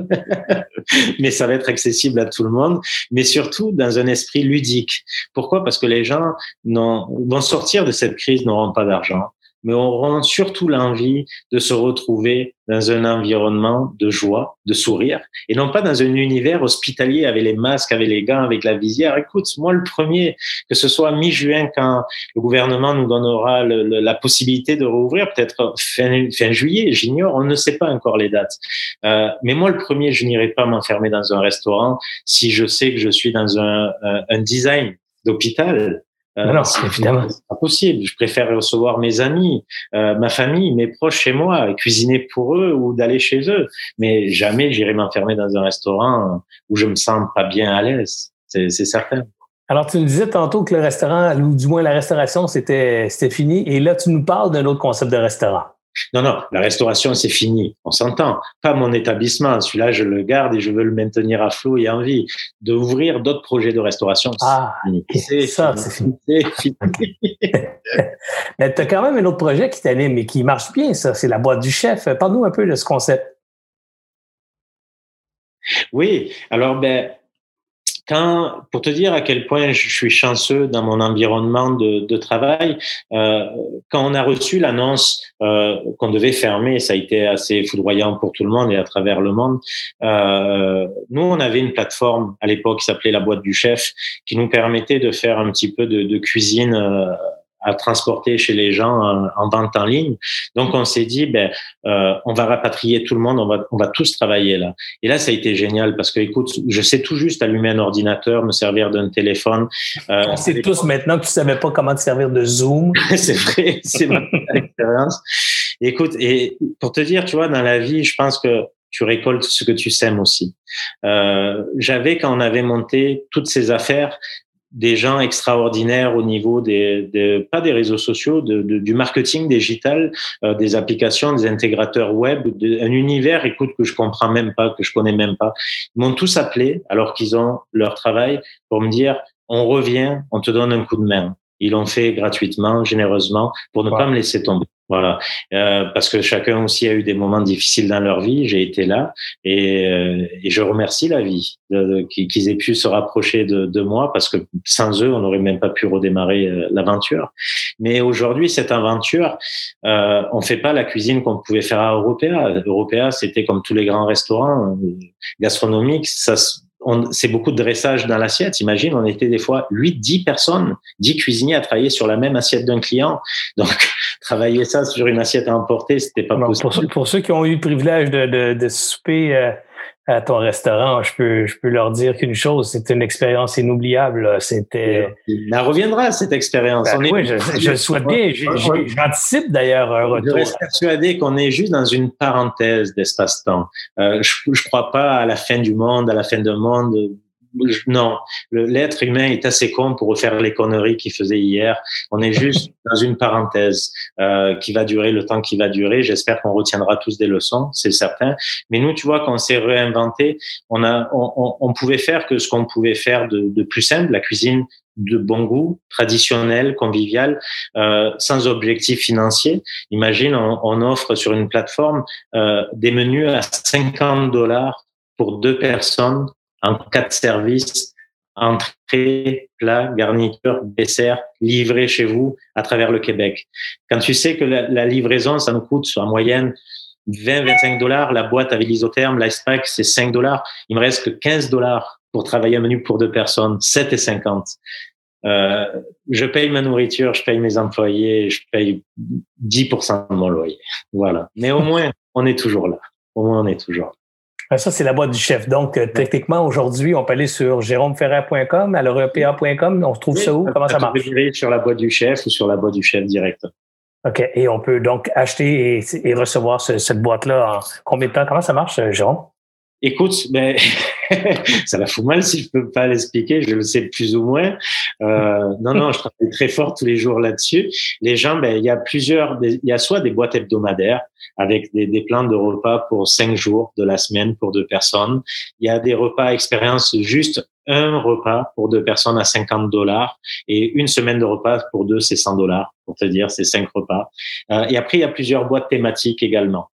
[LAUGHS] mais ça va être accessible à tout le monde, mais surtout dans un esprit ludique. Pourquoi? Parce que les gens vont sortir de cette crise, n'auront pas d'argent mais auront surtout l'envie de se retrouver dans un environnement de joie, de sourire, et non pas dans un univers hospitalier avec les masques, avec les gants, avec la visière. Écoute, moi le premier, que ce soit mi-juin quand le gouvernement nous donnera la possibilité de rouvrir, peut-être fin, fin juillet, j'ignore, on ne sait pas encore les dates. Euh, mais moi le premier, je n'irai pas m'enfermer dans un restaurant si je sais que je suis dans un, un design d'hôpital euh, évidemment. C'est pas possible. Je préfère recevoir mes amis, euh, ma famille, mes proches chez moi, et cuisiner pour eux ou d'aller chez eux. Mais jamais j'irai m'enfermer dans un restaurant où je me sens pas bien à l'aise. C'est certain. Alors, tu nous disais tantôt que le restaurant, ou du moins la restauration, c'était fini. Et là, tu nous parles d'un autre concept de restaurant. Non, non, la restauration, c'est fini. On s'entend. Pas mon établissement. Celui-là, je le garde et je veux le maintenir à flot et en vie. D'ouvrir d'autres projets de restauration. Ah, c'est ça, c'est fini. fini. [LAUGHS] Mais tu as quand même un autre projet qui t'anime et qui marche bien, ça. C'est la boîte du chef. Parle-nous un peu de ce concept. Oui, alors ben, quand, pour te dire à quel point je suis chanceux dans mon environnement de, de travail, euh, quand on a reçu l'annonce euh, qu'on devait fermer, ça a été assez foudroyant pour tout le monde et à travers le monde. Euh, nous, on avait une plateforme à l'époque qui s'appelait la boîte du chef, qui nous permettait de faire un petit peu de, de cuisine euh, à transporter chez les gens en, vente en ligne. Donc on s'est dit, ben, euh, on va rapatrier tout le monde, on va, on va tous travailler là. Et là, ça a été génial parce que, écoute, je sais tout juste allumer un ordinateur, me servir d'un téléphone. Euh, on sait tous maintenant que tu savais pas comment te servir de Zoom. [LAUGHS] c'est vrai, c'est ma expérience. Écoute, et pour te dire, tu vois, dans la vie, je pense que tu récoltes ce que tu sèmes aussi. Euh, J'avais, quand on avait monté toutes ces affaires, des gens extraordinaires au niveau des, pas des réseaux sociaux, de, du marketing digital, euh, des applications, des intégrateurs web, un univers, écoute, que je comprends même pas, que je connais même pas. Ils m'ont tous appelé alors qu'ils ont leur travail pour me dire, on revient, on te donne un coup de main. Ils l'ont fait gratuitement, généreusement, pour ne pas me laisser tomber. Voilà, euh, parce que chacun aussi a eu des moments difficiles dans leur vie. J'ai été là et, euh, et, je remercie la vie qu'ils aient pu se rapprocher de, de, moi parce que sans eux, on n'aurait même pas pu redémarrer euh, l'aventure. Mais aujourd'hui, cette aventure, euh, on fait pas la cuisine qu'on pouvait faire à Européa. Européa, c'était comme tous les grands restaurants euh, gastronomiques. Ça c'est beaucoup de dressage dans l'assiette. Imagine, on était des fois 8, 10 personnes, 10 cuisiniers à travailler sur la même assiette d'un client. Donc, [LAUGHS] travailler ça sur une assiette à emporter, c'était pas possible. Pour, pour, ceux qui ont eu le privilège de, de, de souper euh, à ton restaurant, je peux, je peux leur dire qu'une chose, c'était une expérience inoubliable. C'était. Elle reviendra cette expérience. Ben oui, je, je, le souhaite bien. J'anticipe d'ailleurs un retour. Je reste persuadé qu'on est juste dans une parenthèse d'espace-temps. Euh, je ne crois pas à la fin du monde, à la fin d'un monde non, l'être humain est assez con pour refaire les conneries qu'il faisait hier. On est juste [LAUGHS] dans une parenthèse euh, qui va durer le temps qui va durer. J'espère qu'on retiendra tous des leçons, c'est certain. Mais nous, tu vois, quand on s'est réinventé, on a, on, on, pouvait faire que ce qu'on pouvait faire de, de, plus simple, la cuisine de bon goût, traditionnelle, conviviale, euh, sans objectif financier. Imagine, on, on offre sur une plateforme euh, des menus à 50 dollars pour deux personnes en quatre services, entrée, plat, garniture, dessert, livré chez vous à travers le Québec. Quand tu sais que la, livraison, ça nous coûte en moyenne 20-25 dollars, la boîte avec l'isotherme, l'ice pack, c'est 5 dollars. Il me reste que 15 dollars pour travailler un menu pour deux personnes, 7 et 50. Euh, je paye ma nourriture, je paye mes employés, je paye 10% de mon loyer. Voilà. Mais au moins, on est toujours là. Au moins, on est toujours là. Ben, ça, c'est la boîte du chef. Donc, euh, techniquement, aujourd'hui, on peut aller sur jérômeferrer.com, à l'europa.com. On se trouve ça où? Comment ça marche? sur la boîte du chef ou sur la boîte du chef direct. OK. Et on peut donc acheter et, recevoir cette boîte-là en combien de temps? Comment ça marche, euh, Jérôme? Écoute, ben, [LAUGHS] [LAUGHS] ça la fout mal si je peux pas l'expliquer, je le sais plus ou moins. Euh, non, non, je travaille très fort tous les jours là-dessus. Les gens, ben, il y a plusieurs, il y a soit des boîtes hebdomadaires avec des, des plans de repas pour cinq jours de la semaine pour deux personnes. Il y a des repas expérience juste un repas pour deux personnes à 50 dollars et une semaine de repas pour deux, c'est 100 dollars, pour te dire, c'est cinq repas. Euh, et après, il y a plusieurs boîtes thématiques également.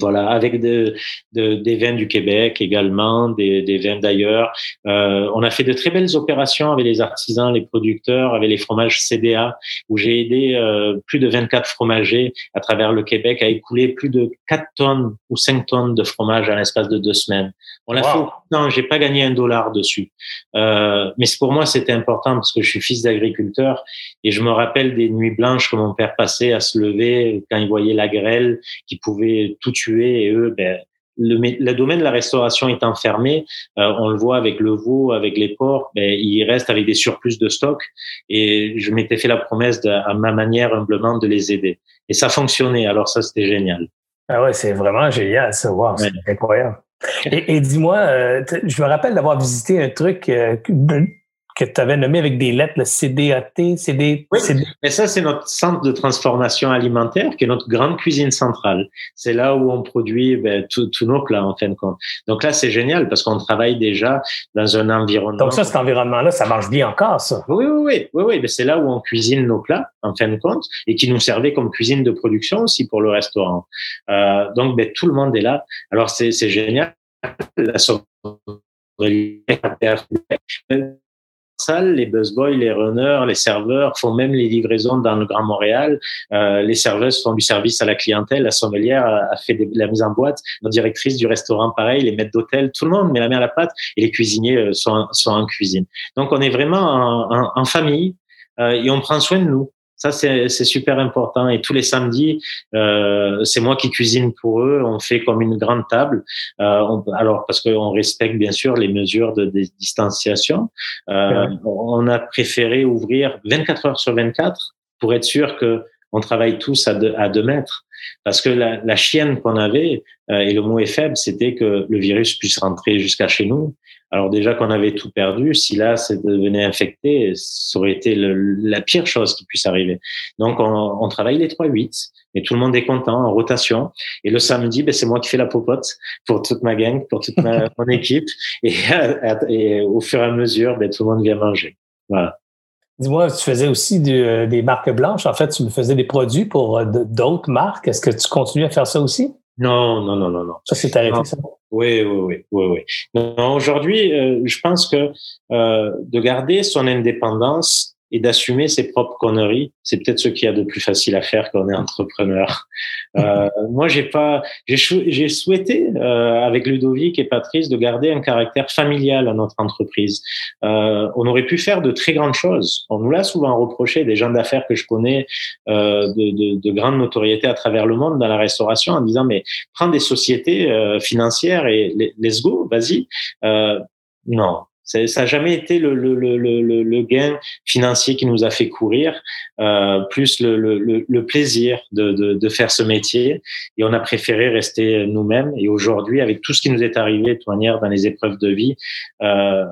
Voilà, avec de, de, des vins du Québec également, des, des vins d'ailleurs. Euh, on a fait de très belles opérations avec les artisans, les producteurs, avec les fromages CDA, où j'ai aidé euh, plus de 24 fromagers à travers le Québec à écouler plus de 4 tonnes ou 5 tonnes de fromage en l'espace de deux semaines. On l'a fait. Non, j'ai pas gagné un dollar dessus. Euh, mais pour moi, c'était important parce que je suis fils d'agriculteur et je me rappelle des nuits blanches que mon père passait à se lever quand il voyait la grêle qui pouvait tout tuer et eux, ben, le, le, domaine de la restauration étant fermé, euh, on le voit avec le veau, avec les porcs, ben, ils restent avec des surplus de stock. Et je m'étais fait la promesse, de, à ma manière humblement, de les aider. Et ça fonctionnait. Alors ça, c'était génial. Ah ouais, c'est vraiment génial, ça. Wow, c'est incroyable. Et, dis-moi, euh, je me rappelle d'avoir visité un truc euh, que tu avais nommé avec des lettres, le CDAT, CD, oui, Mais ça, c'est notre centre de transformation alimentaire, qui est notre grande cuisine centrale. C'est là où on produit ben, tous nos plats, en fin de compte. Donc là, c'est génial parce qu'on travaille déjà dans un environnement. Donc ça, cet environnement-là, ça marche bien encore, ça. Oui, oui, oui. oui, oui. c'est là où on cuisine nos plats, en fin de compte, et qui nous servait comme cuisine de production aussi pour le restaurant. Euh, donc, ben, tout le monde est là. Alors, c'est génial. La les busboys, les runners, les serveurs font même les livraisons dans le Grand Montréal. Euh, les serveuses font du service à la clientèle. La sommelière a, fait la mise en boîte. Nos directrices du restaurant, pareil. Les maîtres d'hôtel, tout le monde met la main à la pâte. Et les cuisiniers euh, sont, en cuisine. Donc, on est vraiment en, en, famille euh, et on prend soin de nous. Ça, c'est super important. Et tous les samedis, euh, c'est moi qui cuisine pour eux. On fait comme une grande table. Euh, alors, parce qu'on respecte bien sûr les mesures de, distanciation. Euh, on a préféré ouvrir 24 heures sur 24 pour être sûr que on travaille tous à deux, à deux mètres. Parce que la, la chienne qu'on avait, euh, et le mot est faible, c'était que le virus puisse rentrer jusqu'à chez nous. Alors déjà qu'on avait tout perdu, si là ça devenait infecté, ça aurait été la pire chose qui puisse arriver. Donc on, on travaille les 3-8 et tout le monde est content en rotation. Et le samedi, ben, c'est moi qui fais la popote pour toute ma gang, pour toute ma, [LAUGHS] mon équipe. Et, et, au fur et à mesure, ben, tout le monde vient manger. Voilà. Dis-moi, tu faisais aussi euh, des marques blanches. En fait, tu me faisais des produits pour euh, d'autres marques. Est-ce que tu continues à faire ça aussi? Non, non, non, non, non. Ça, c'est arrêté, ça? Oui, oui, oui, oui, oui. Non, aujourd'hui, euh, je pense que de garder son indépendance, et d'assumer ses propres conneries, c'est peut-être ce qu'il y a de plus facile à faire quand on est entrepreneur. [LAUGHS] Euh, moi, j'ai pas, j'ai souhaité euh, avec Ludovic et Patrice de garder un caractère familial à notre entreprise. Euh, on aurait pu faire de très grandes choses. On nous l'a souvent reproché, des gens d'affaires que je connais euh, de, de, de grande notoriété à travers le monde dans la restauration, en disant mais prends des sociétés euh, financières et let's go, vas-y. Euh, non, ça n'a jamais été le, le, le, le, gain financier qui nous a fait courir, euh, plus le, plaisir de, de, de, faire ce métier. Et on a préféré rester nous-mêmes. Et aujourd'hui, avec tout ce qui nous est arrivé de manière dans les épreuves de vie, euh,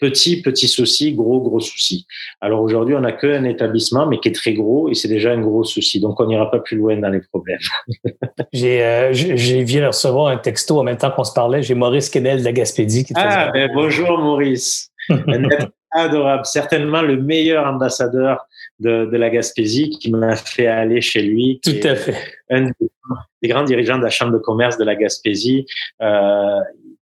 petit, petit souci, gros, gros souci. Alors aujourd'hui, on n'a qu'un établissement, mais qui est très gros et c'est déjà un gros souci. Donc on n'ira pas plus loin dans les problèmes. [LAUGHS] j'ai, euh, j'ai viens de recevoir un texto en même temps qu'on se parlait. J'ai Maurice Kennel de la Gaspédie qui Ah, ben, bonjour Maurice. un être [LAUGHS] adorable, certainement le meilleur ambassadeur de, de la Gaspésie qui m'a fait aller chez lui. Tout à fait. Un des grands dirigeants de la Chambre de commerce de la Gaspésie. Euh,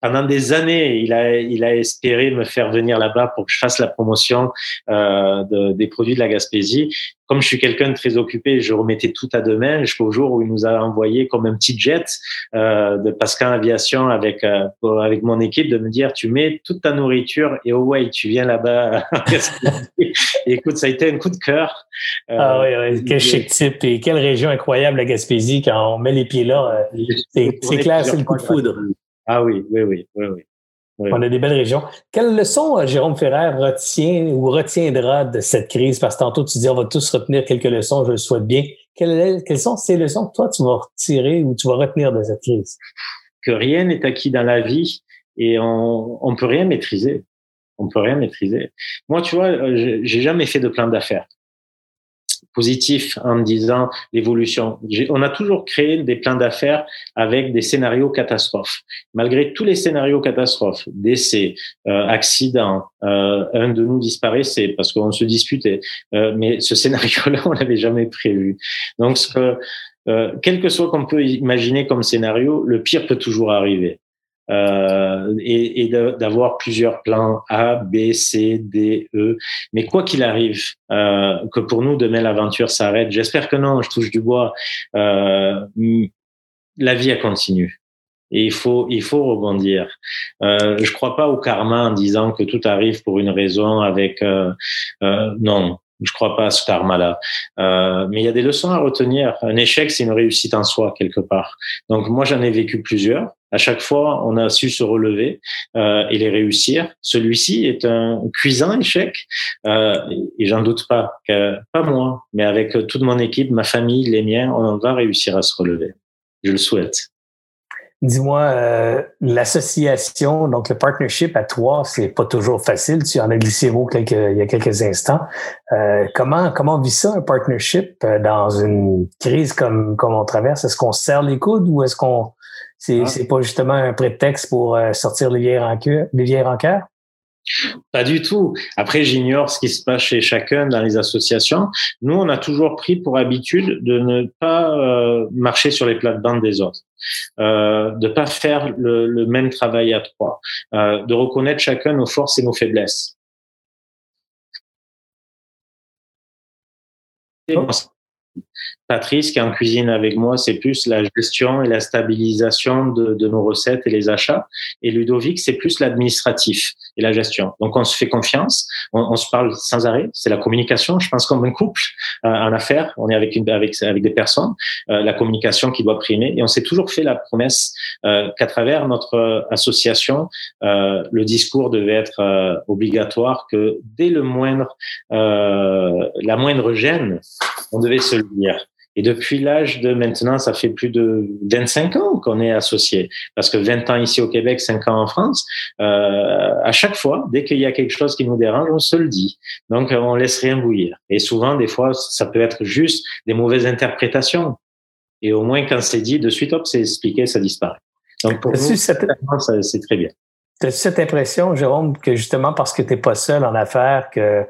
pendant des années, il a, il a espéré me faire venir là-bas pour que je fasse la promotion euh, de, des produits de la Gaspésie. Comme je suis quelqu'un de très occupé, je remettais tout à demain jusqu'au jour où il nous a envoyé comme un petit jet euh, de Pascal Aviation avec euh, avec mon équipe de me dire tu mets toute ta nourriture et oh ouais tu viens là-bas. [LAUGHS] écoute, ça a été un coup de cœur. Ah oui, oui. quel chic type et quelle région incroyable la Gaspésie quand on met les pieds là. C'est clair, c'est le coup de foudre. Ah oui, oui, oui, oui, oui. On a des belles régions. Quelle leçon euh, Jérôme Ferrer retient ou retiendra de cette crise? Parce que tantôt, tu dis on va tous retenir quelques leçons, je le souhaite bien. Quelles, quelles sont ces leçons que toi, tu vas retirer ou tu vas retenir de cette crise? Que rien n'est acquis dans la vie et on ne peut rien maîtriser. On peut rien maîtriser. Moi, tu vois, euh, j'ai jamais fait de plan d'affaires positif en disant l'évolution. On a toujours créé des plans d'affaires avec des scénarios catastrophes. Malgré tous les scénarios catastrophes, décès, euh, accident, euh, un de nous disparaissait parce qu'on se disputait, euh, mais ce scénario-là, [LAUGHS] on l'avait jamais prévu. Donc, ce que, euh, quel que soit qu'on peut imaginer comme scénario, le pire peut toujours arriver euh, et, et d'avoir plusieurs plans A, B, C, D, E. Mais quoi qu'il arrive, euh, que pour nous demain l'aventure s'arrête. J'espère que non. Je touche du bois. Euh, la vie a continue. Et il faut, il faut rebondir. Euh, je crois pas au karma en disant que tout arrive pour une raison avec euh, euh, non. Je crois pas à ce karma-là. Euh, mais il y a des leçons à retenir. Un échec, c'est une réussite en soi quelque part. Donc moi, j'en ai vécu plusieurs. À chaque fois, on a su se relever euh, et les réussir. Celui-ci est un cuisant échec euh, et j'en doute pas. Que, pas moi, mais avec toute mon équipe, ma famille, les miens, on va réussir à se relever. Je le souhaite. Dis-moi, euh, l'association, donc le partnership à toi, c'est pas toujours facile. Tu en as glissé haut quelques, il y a quelques instants. Euh, comment comment vit ça un partnership euh, dans une crise comme comme on traverse? Est-ce qu'on se serre les coudes ou est-ce qu'on c'est ah. c'est pas justement un prétexte pour euh, sortir les vieilles rancœurs, les vieilles rancœurs pas du tout. Après, j'ignore ce qui se passe chez chacun dans les associations. Nous, on a toujours pris pour habitude de ne pas euh, marcher sur les plates-bandes des autres, euh, de pas faire le, même travail à trois, euh, de reconnaître chacun nos forces et nos faiblesses. Oh. Patrice, qui est en cuisine avec moi, c'est plus la gestion et la stabilisation de, nos recettes et les achats. Et Ludovic, c'est plus l'administratif et la gestion. Donc, on se fait confiance, on, se parle sans arrêt. C'est la communication, je pense, comme un couple euh, en affaires. On est avec, avec, des personnes, euh, la communication qui doit primer. Et on s'est toujours fait la promesse euh, qu'à travers notre association, euh, le discours devait être obligatoire, que dès le moindre, la moindre gêne, on devait se le dire. Et depuis l'âge de maintenant, ça fait plus de 25 ans qu'on est associé. Parce que 20 ans ici au Québec, 5 ans en France, euh, à chaque fois, dès qu'il y a quelque chose qui nous dérange, on se le dit. Donc, on laisse rien bouillir. Et souvent, des fois, ça peut être juste des mauvaises interprétations. Et au moins, quand c'est dit, de suite, hop, c'est expliqué, ça disparaît. Donc, pour nous, cette... c'est très bien. Tu as cette impression, Jérôme, que justement parce que tu n'es pas seul en affaires, que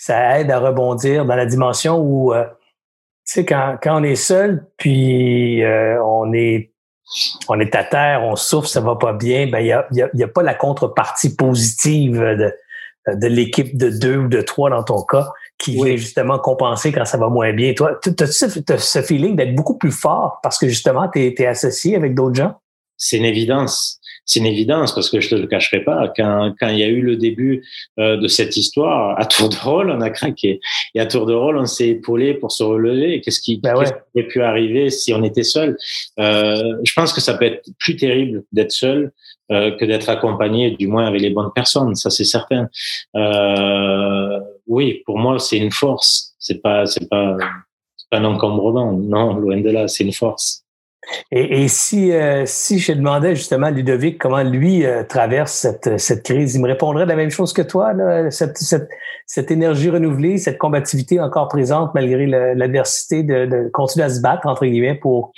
ça aide à rebondir dans la dimension où euh, sais, quand, quand on est seul, puis euh, on est on est à terre, on souffre, ça va pas bien, ben il y a, y, a, y a, pas la contrepartie positive de, de l'équipe de deux ou de trois dans ton cas qui vient justement compenser quand ça va moins bien. Toi, tu as, ce feeling d'être beaucoup plus fort parce que justement, tu es, es, associé avec d'autres gens? C'est une évidence c'est une évidence parce que je te le cacherai pas. Quand, quand il y a eu le début euh, de cette histoire, à tour de rôle, on a craqué. Et à tour de rôle, on s'est épaulé pour se relever. Qu'est-ce qui, ben aurait pu arriver si on était seul? Euh, Je pense que ça peut être plus terrible d'être seul euh, que d'être accompagné, du moins avec les bonnes personnes. Ça, c'est certain. Euh, oui, pour moi, c'est une force. C'est pas, c'est pas, c'est pas un encombrement. Non, loin de là, c'est une force. Et, et si, euh, si je demandais justement à Ludovic comment lui euh, traverse cette, cette crise, il me répondrait la même chose que toi, là, cette, cette, cette, énergie renouvelée, cette combativité encore présente malgré l'adversité de, de, continuer à se battre, entre guillemets, pour,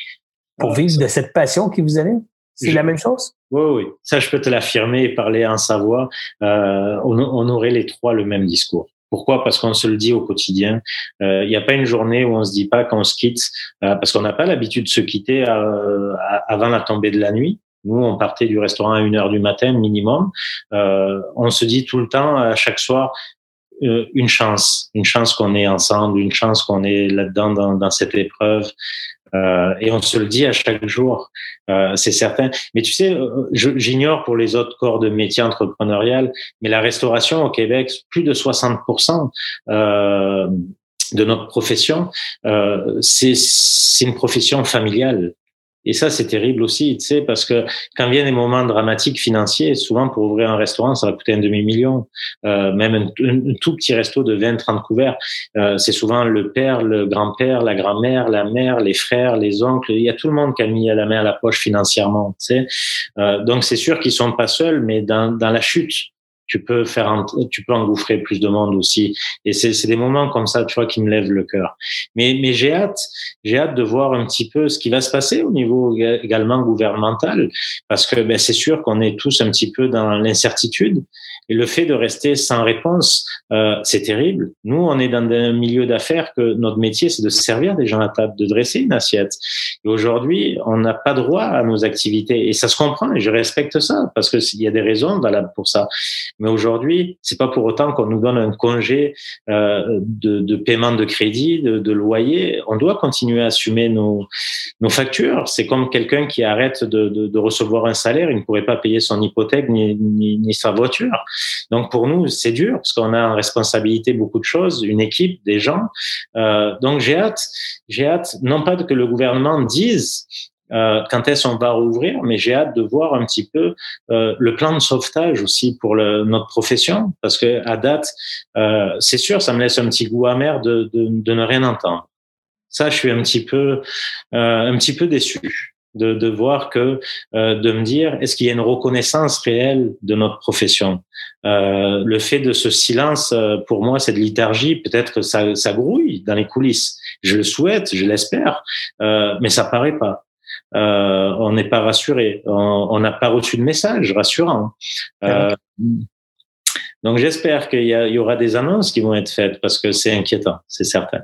pour vivre de cette passion qui vous anime? C'est la même chose? Oui, oui. Ça, je peux te l'affirmer et parler en savoir. Euh, on, on aurait les trois le même discours. Pourquoi? Parce qu'on se le dit au quotidien. Il euh, n'y a pas une journée où on se dit pas qu'on se quitte, euh, parce qu'on n'a pas l'habitude de se quitter euh, avant la tombée de la nuit. Nous, on partait du restaurant à une heure du matin minimum. on se dit tout le temps, à chaque soir, une chance, une chance qu'on est ensemble, une chance qu'on est là-dedans dans, dans, cette épreuve. Euh, et on se le dit à chaque jour, euh, c'est certain. Mais tu sais, euh, j'ignore pour les autres corps de métier entrepreneurial, mais la restauration au Québec, plus de 60% euh, de notre profession, euh, c'est une profession familiale. Et ça, c'est terrible aussi, tu sais, parce que quand viennent des moments dramatiques financiers, souvent pour ouvrir un restaurant, ça va coûter un demi-million, euh, même un, tout petit resto de 20, 30 couverts. Euh, c'est souvent le père, le grand-père, la grand-mère, la mère, les frères, les oncles. Il y a tout le monde qui a mis la main à la poche financièrement, tu sais. Euh, donc c'est sûr qu'ils sont pas seuls, mais dans, dans la chute, tu peux faire tu peux engouffrer plus de monde aussi et c'est des moments comme ça tu vois qui me lèvent le cœur mais mais j'ai hâte j'ai hâte de voir un petit peu ce qui va se passer au niveau également gouvernemental parce que ben, c'est sûr qu'on est tous un petit peu dans l'incertitude et le fait de rester sans réponse, euh, c'est terrible. Nous, on est dans un milieu d'affaires que notre métier, c'est de servir des gens à table, de dresser une assiette. Et aujourd'hui, on n'a pas droit à nos activités. Et ça se comprend, et je respecte ça, parce qu'il y a des raisons valables pour ça. Mais aujourd'hui, c'est pas pour autant qu'on nous donne un congé euh, de, de, paiement de crédit, de, de, loyer. On doit continuer à assumer nos, nos factures. C'est comme quelqu'un qui arrête de, de, recevoir un salaire, il ne pourrait pas payer son hypothèque ni, ni, ni sa voiture. Donc pour nous, c'est dur parce qu'on a en responsabilité beaucoup de choses, une équipe, des gens. Euh, donc j'ai hâte, j'ai hâte, non pas que le gouvernement dise euh, quand est-ce qu'on va rouvrir, mais j'ai hâte de voir un petit peu euh, le plan de sauvetage aussi pour notre profession, parce que à date, euh, c'est sûr, ça me laisse un petit goût amer de, ne rien entendre. Ça, je suis un petit peu, un petit peu déçu de, voir que, de me dire, est-ce qu'il y a une reconnaissance réelle de notre profession? Le fait de ce silence, pour moi, cette liturgie, peut-être que ça, grouille dans les coulisses. Je le souhaite, je l'espère, mais ça paraît pas. Euh, on n'est pas rassuré, on n'a pas reçu de message rassurant. Euh, donc j'espère qu'il y, y, aura des annonces qui vont être faites parce que c'est inquiétant, c'est certain.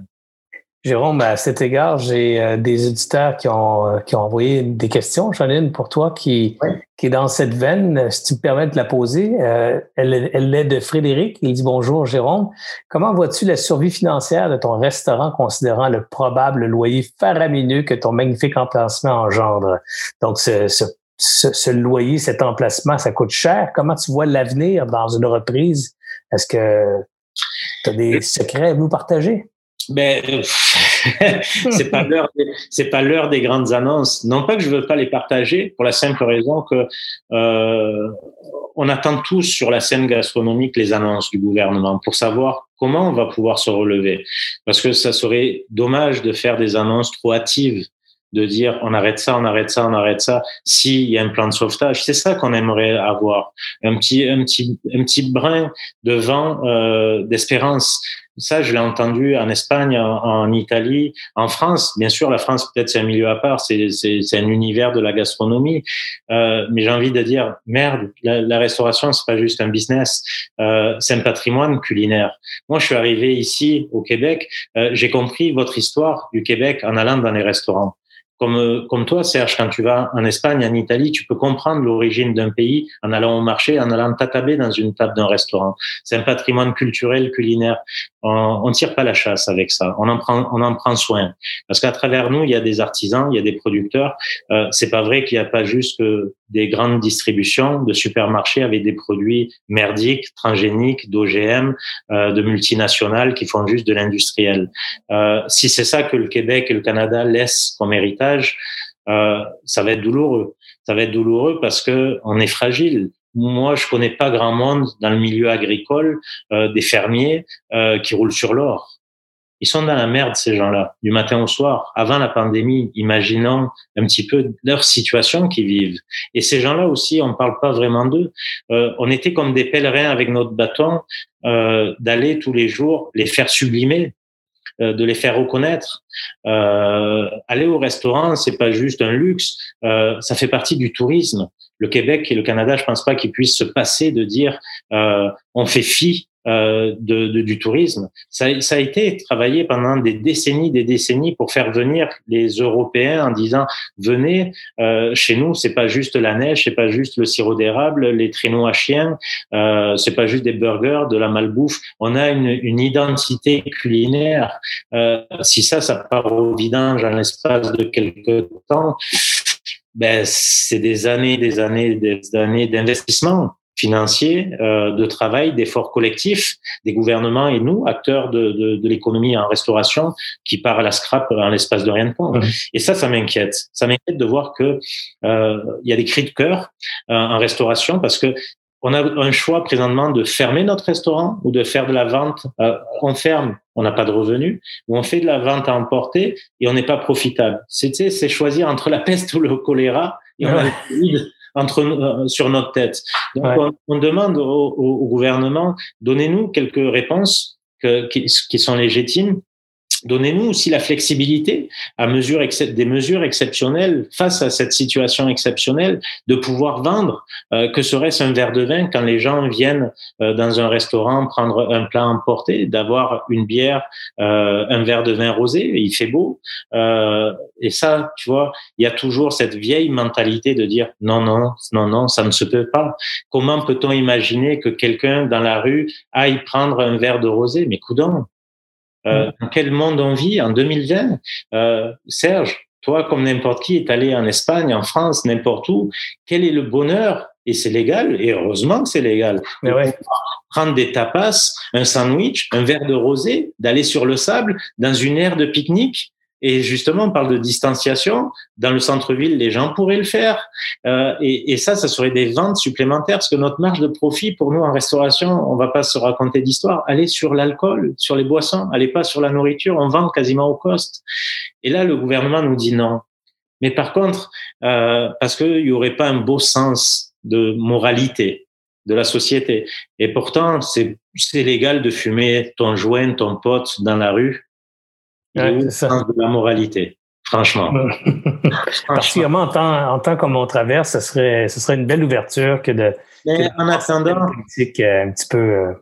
Jérôme, à cet égard, j'ai euh, des auditeurs qui ont, euh, qui ont envoyé des questions. J'en ai une pour toi qui, qui est dans cette veine. Si tu me permets de la poser, euh, elle, elle est de Frédéric. Il dit Bonjour, Jérôme. Comment vois-tu la survie financière de ton restaurant considérant le probable loyer faramineux que ton magnifique emplacement engendre? Donc, ce, ce, ce loyer, cet emplacement, ça coûte cher. Comment tu vois l'avenir dans une reprise? Est-ce que tu as des secrets à nous partager? Ben, [LAUGHS] c'est pas l'heure, c'est pas l'heure des grandes annonces. Non pas que je veux pas les partager, pour la simple raison que euh, on attend tous sur la scène gastronomique les annonces du gouvernement pour savoir comment on va pouvoir se relever. Parce que ça serait dommage de faire des annonces trop hâtives de dire on arrête ça, on arrête ça, on arrête ça, s'il y a un plan de sauvetage. C'est ça qu'on aimerait avoir, un petit, un petit, un petit brin de vent euh, d'espérance. Ça, je l'ai entendu en Espagne, en, Italie, en France. Bien sûr, la France, peut-être, c'est un milieu à part, c'est, c'est, c'est un univers de la gastronomie. Euh, mais j'ai envie de dire, merde, la, la restauration, c'est pas juste un business, euh, c'est un patrimoine culinaire. Moi, je suis arrivé ici, au Québec, euh, j'ai compris votre histoire du Québec en allant dans les restaurants comme, euh, comme toi, Serge, quand tu vas en Espagne, en Italie, tu peux comprendre l'origine d'un pays en allant au marché, en allant t'attabler dans une table d'un restaurant. C'est un patrimoine culturel, culinaire. On, on tire pas la chasse avec ça. On en prend, on en prend soin. Parce qu'à travers nous, il y a des artisans, il y a des producteurs. Euh, c'est pas vrai qu'il n'y a pas juste que des grandes distributions de supermarchés avec des produits merdiques, transgéniques, d'OGM, euh, de multinationales qui font juste de l'industriel. Euh, si c'est ça que le Québec et le Canada laissent comme héritage, euh, ça va être douloureux. Ça va être douloureux parce que on est fragile. Moi, je connais pas grand monde dans le milieu agricole, euh, des fermiers euh, qui roulent sur l'or. Ils sont dans la merde, ces gens-là, du matin au soir, avant la pandémie, imaginant un petit peu leur situation qu'ils vivent. Et ces gens-là aussi, on ne parle pas vraiment d'eux. Euh, on était comme des pèlerins avec notre bâton, euh, d'aller tous les jours les faire sublimer, euh, de les faire reconnaître. Euh, aller au restaurant, c'est pas juste un luxe, euh, ça fait partie du tourisme. Le Québec et le Canada, je pense pas qu'ils puissent se passer de dire on fait fi euh, de, du tourisme. Ça, ça, a été travaillé pendant des décennies, des décennies pour faire venir les Européens en disant venez euh, chez nous, c'est pas juste la neige, c'est pas juste le sirop d'érable, les traîneaux à chiens, euh, c'est pas juste des burgers, de la malbouffe. On a une, une identité culinaire. Euh, si ça, ça part au vidange en l'espace de quelques temps, ben c'est des années, des années, des années d'investissement financiers, euh, de travail, d'efforts collectifs des gouvernements et nous, acteurs de, de, de l'économie en restauration, qui part à la scrap en l'espace de rien de temps. Et ça, ça m'inquiète. Ça m'inquiète de voir que euh, il y a des cris de cœur euh, en restauration parce que on a un choix présentement de fermer notre restaurant ou de faire de la vente. Euh, on ferme, on n'a pas de revenus, ou on fait de la vente à emporter et on n'est pas profitable. C'est c'est choisir entre la peste ou le choléra et on a entre, euh, sur notre tête. Donc, on, demande au, au, gouvernement, donnez-nous quelques réponses que, qui, qui sont légitimes Donnez-nous aussi la flexibilité à mesure des mesures exceptionnelles face à cette situation exceptionnelle de pouvoir vendre. Euh, que serait-ce un verre de vin quand les gens viennent euh, dans un restaurant prendre un plat emporté, d'avoir une bière, euh, un verre de vin rosé, il fait beau. et ça, tu vois, il y a toujours cette vieille mentalité de dire non, non, non, non, ça ne se peut pas. Comment peut-on imaginer que quelqu'un dans la rue aille prendre un verre de rosé? Mais coudons euh, dans quel monde on vit en 2020 euh, Serge, toi, comme n'importe qui, est allé en Espagne, en France, n'importe où. Quel est le bonheur? Et c'est légal, et heureusement que c'est légal. Mais ouais. Prendre des tapas, un sandwich, un verre de rosé, d'aller sur le sable dans une aire de pique-nique et justement, on parle de distanciation. Dans le centre-ville, les gens pourraient le faire. Euh, et, et, ça, ça serait des ventes supplémentaires parce que notre marge de profit pour nous en restauration, on va pas se raconter d'histoire. Allez sur l'alcool, sur les boissons, allez pas sur la nourriture. On vend quasiment au cost. Et là, le gouvernement nous dit non. Mais par contre, euh, parce qu'il y aurait pas un beau sens de moralité de la société. Et pourtant, c'est légal de fumer ton joint, ton pote dans la rue ouais, ça. de la moralité. Franchement. [LAUGHS] [LAUGHS] Particulièrement en temps, en temps comme on traverse, ce serait, ce serait une belle ouverture que de. Mais en attendant. Politique euh, un petit peu. Euh,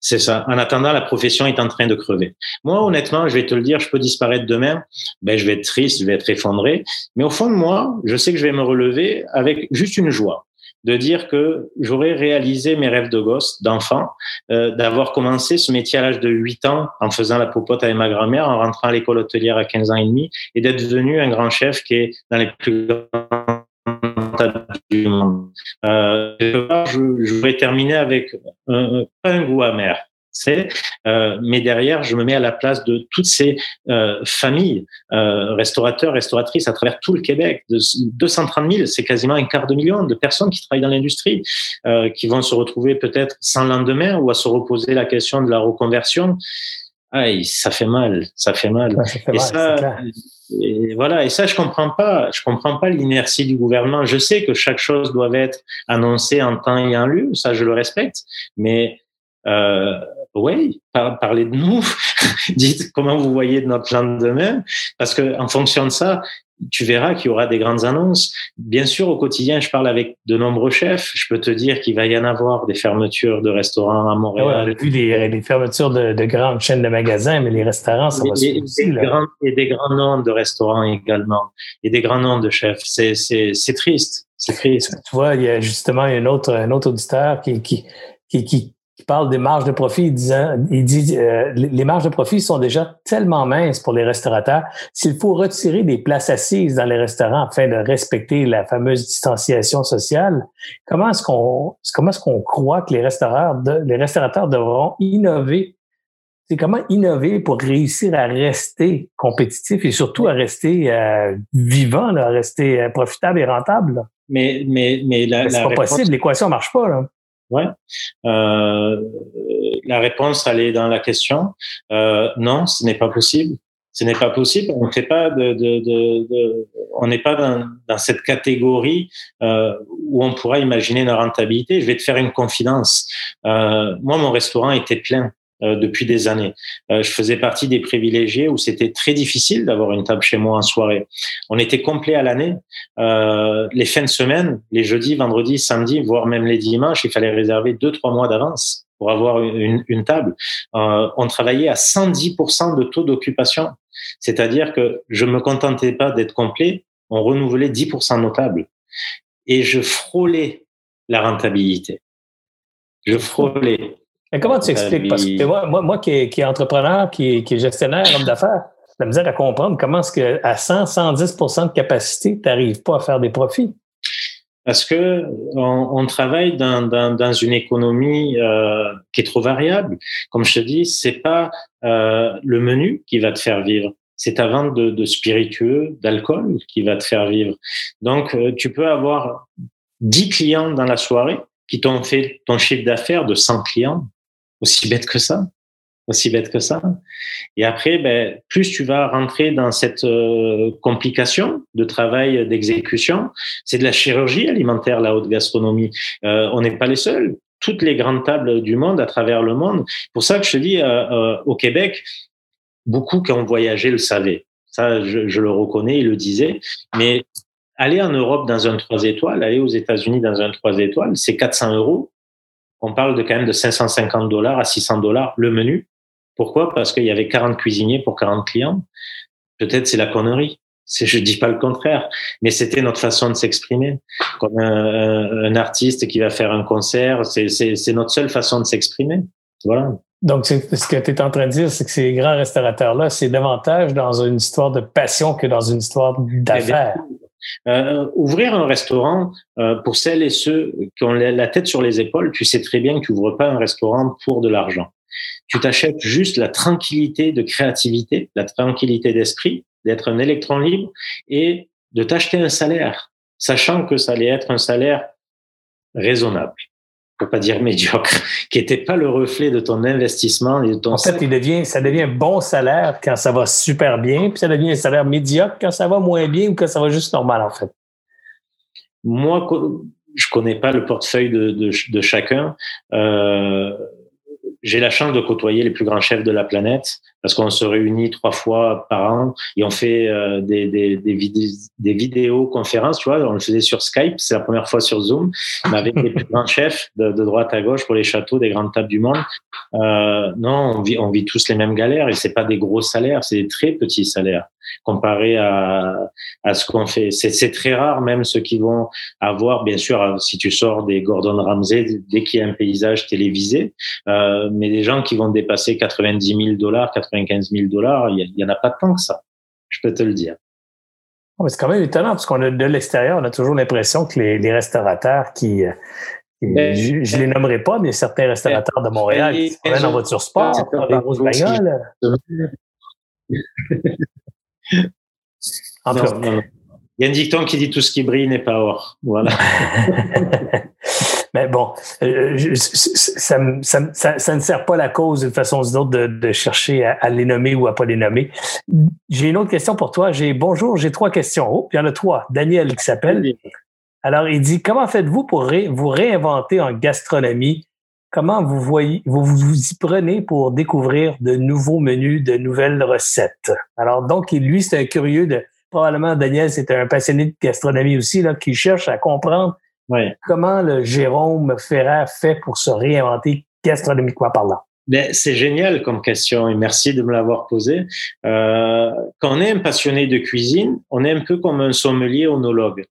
C'est ça. En attendant, la profession est en train de crever. Moi, honnêtement, je vais te le dire, je peux disparaître demain. Ben, je vais être triste, je vais être effondré. Mais au fond de moi, je sais que je vais me relever avec juste une joie de dire que j'aurais réalisé mes rêves de gosse, d'enfant, euh, d'avoir commencé ce métier à l'âge de 8 ans en faisant la popote avec ma grand-mère, en rentrant à l'école hôtelière à 15 ans et demi, et d'être devenu un grand chef qui est dans les plus grands du monde. Euh, je, je voudrais terminer avec un, un goût amer, c'est, euh, mais derrière, je me mets à la place de toutes ces euh, familles, euh, restaurateurs, restauratrices à travers tout le Québec. De 230 000, c'est quasiment un quart de million de personnes qui travaillent dans l'industrie, euh, qui vont se retrouver peut-être sans lendemain ou à se reposer la question de la reconversion. Aïe, ça fait mal, ça fait mal. ça fait et ça, et voilà, et ça, je comprends pas. Je comprends pas l'inertie du gouvernement. Je sais que chaque chose doit être annoncée en temps et en lieu. Ça, je le respecte. Mais euh, oui, parlez de nous. [LAUGHS] Dites comment vous voyez de notre lendemain, parce que en fonction de ça, tu verras qu'il y aura des grandes annonces. Bien sûr, au quotidien, je parle avec de nombreux chefs. Je peux te dire qu'il va y en avoir des fermetures de restaurants à Montréal. Ouais, on a vu des, fermetures de, de, grandes chaînes de magasins, mais les restaurants, ça va et, aussi, des grands, et des grands noms de restaurants également, et des grands noms de chefs. C'est triste. C'est triste. Tu vois, il y a justement un autre, un autre auditeur qui, qui, qui, qui il parle des marges de profit, disant, il dit euh, les marges de profit sont déjà tellement minces pour les restaurateurs. S'il faut retirer des places assises dans les restaurants afin de respecter la fameuse distanciation sociale, comment est-ce qu'on comment est-ce qu'on croit que les restaurateurs de, les restaurateurs devront innover? C'est comment innover pour réussir à rester compétitif et surtout à rester euh, vivant, à rester euh, profitable et rentable. Mais mais mais la, c'est pas possible, l'équation marche pas là. Ouais. Euh, la réponse, elle est dans la question. Euh, non, ce n'est pas possible. Ce n'est pas possible. On fait pas de, de, de on n'est pas dans, dans, cette catégorie euh, où on pourra imaginer une rentabilité. Je vais te faire une confidence. Euh, moi, mon restaurant était plein. Euh, depuis des années. Euh, je faisais partie des privilégiés où c'était très difficile d'avoir une table chez moi en soirée. On était complet à l'année. Euh, les fins de semaine, les jeudis, vendredis, samedis, voire même les dimanches, il fallait réserver deux, trois mois d'avance pour avoir une, table. on travaillait à 110% de taux d'occupation. C'est-à-dire que je me contentais pas d'être complet, on renouvelait 10% nos tables. Et je frôlais la rentabilité. Je frôlais. Mais comment tu expliques? Parce que moi, moi, moi qui, est, entrepreneur, qui est, qui est gestionnaire, homme d'affaires, la misère à comprendre comment est-ce qu'à 100, 110% de capacité, tu n'arrives pas à faire des profits. Parce que on, on travaille dans, dans, dans, une économie euh, qui est trop variable. Comme je te dis, c'est pas euh, le menu qui va te faire vivre. C'est ta vente de, de spiritueux, d'alcool qui va te faire vivre. Donc, euh, tu peux avoir 10 clients dans la soirée qui t'ont fait ton chiffre d'affaires de 100 clients aussi bête que ça, aussi bête que ça. Et après, ben, plus tu vas rentrer dans cette euh, complication de travail d'exécution, c'est de la chirurgie alimentaire, la haute gastronomie. Euh, on n'est pas les seuls. Toutes les grandes tables du monde, à travers le monde. Pour ça que je te dis, euh, au Québec, beaucoup qui ont voyagé le savaient. Ça, je, je le reconnais, ils le disaient. Mais aller en Europe dans un 3 étoiles, aller aux États-Unis dans un 3 étoiles, c'est 400 euros on parle de quand même de 550 dollars à 600 dollars le menu. Pourquoi? Parce qu'il y avait 40 cuisiniers pour 40 clients. Peut-être c'est la connerie. C'est, je dis pas le contraire, mais c'était notre façon de s'exprimer. Comme un, artiste qui va faire un concert, c'est, c'est, notre seule façon de s'exprimer. Voilà. Donc, ce que tu es en train de dire, c'est que ces grands restaurateurs-là, c'est davantage dans une histoire de passion que dans une histoire d'affaires. Euh, ouvrir un restaurant, euh, pour celles et ceux qui ont la tête sur les épaules, tu sais très bien que tu ouvres pas un restaurant pour de l'argent. Tu t'achètes juste la tranquillité de créativité, la tranquillité d'esprit, d'être un électron libre et de t'acheter un salaire, sachant que ça allait être un salaire raisonnable pour pas dire médiocre, [LAUGHS] qui n'était pas le reflet de ton investissement et de ton. En fait, il devient, ça devient un bon salaire quand ça va super bien, puis ça devient un salaire médiocre quand ça va moins bien ou quand ça va juste normal, en fait. Moi, je connais pas le portefeuille de, de, de chacun. Euh, j'ai la chance de côtoyer les plus grands chefs de la planète. Parce qu'on se réunit trois fois par an et on fait euh, des, des, des, vidéos, des vidéoconférences, tu vois, on le faisait sur Skype, c'est la première fois sur Zoom, mais avec les plus grands chefs de, de, droite à gauche pour les châteaux des grandes tables du monde. Euh, non, on vit, on vit tous les mêmes galères et c'est pas des gros salaires, c'est des très petits salaires comparé à, à ce qu'on fait. C'est très rare, même ceux qui vont avoir, bien sûr, si tu sors des Gordon Ramsay, dès qu'il y a un paysage télévisé, euh, mais des gens qui vont dépasser 90 000 dollars, 95 000 dollars, il y, en a pas tant que ça. Je peux te le dire. Oh, c'est quand même étonnant parce qu'on a de l'extérieur, on a toujours l'impression que les, les, restaurateurs qui, ben, je, ne les nommerai pas, mais certains restaurateurs de Montréal ben, qui se prennent en voiture sport, dans des grosses bagnoles. Il y a un dicton qui dit tout ce qui brille n'est pas or. Voilà. [LAUGHS] Mais bon, euh, ça, ne sert pas la cause d'une façon ou d'une autre de, chercher à, les nommer ou à pas les nommer. J'ai une autre question pour toi. J'ai bonjour, j'ai trois questions. Oh, il y en a trois. Daniel qui s'appelle. Alors, il dit comment faites-vous pour vous réinventer en gastronomie? Comment vous voyez, vous vous y prenez pour découvrir de nouveaux menus, de nouvelles recettes? Alors donc, lui, c'est un curieux de probablement Daniel, c'est un passionné de gastronomie aussi là, qui cherche à comprendre comment le Jérôme Ferrat fait pour se réinventer gastronomiquement parlant? Ben, c'est génial comme question et merci de me l'avoir posé. Euh, quand on est un passionné de cuisine, on est un peu comme un sommelier onologue.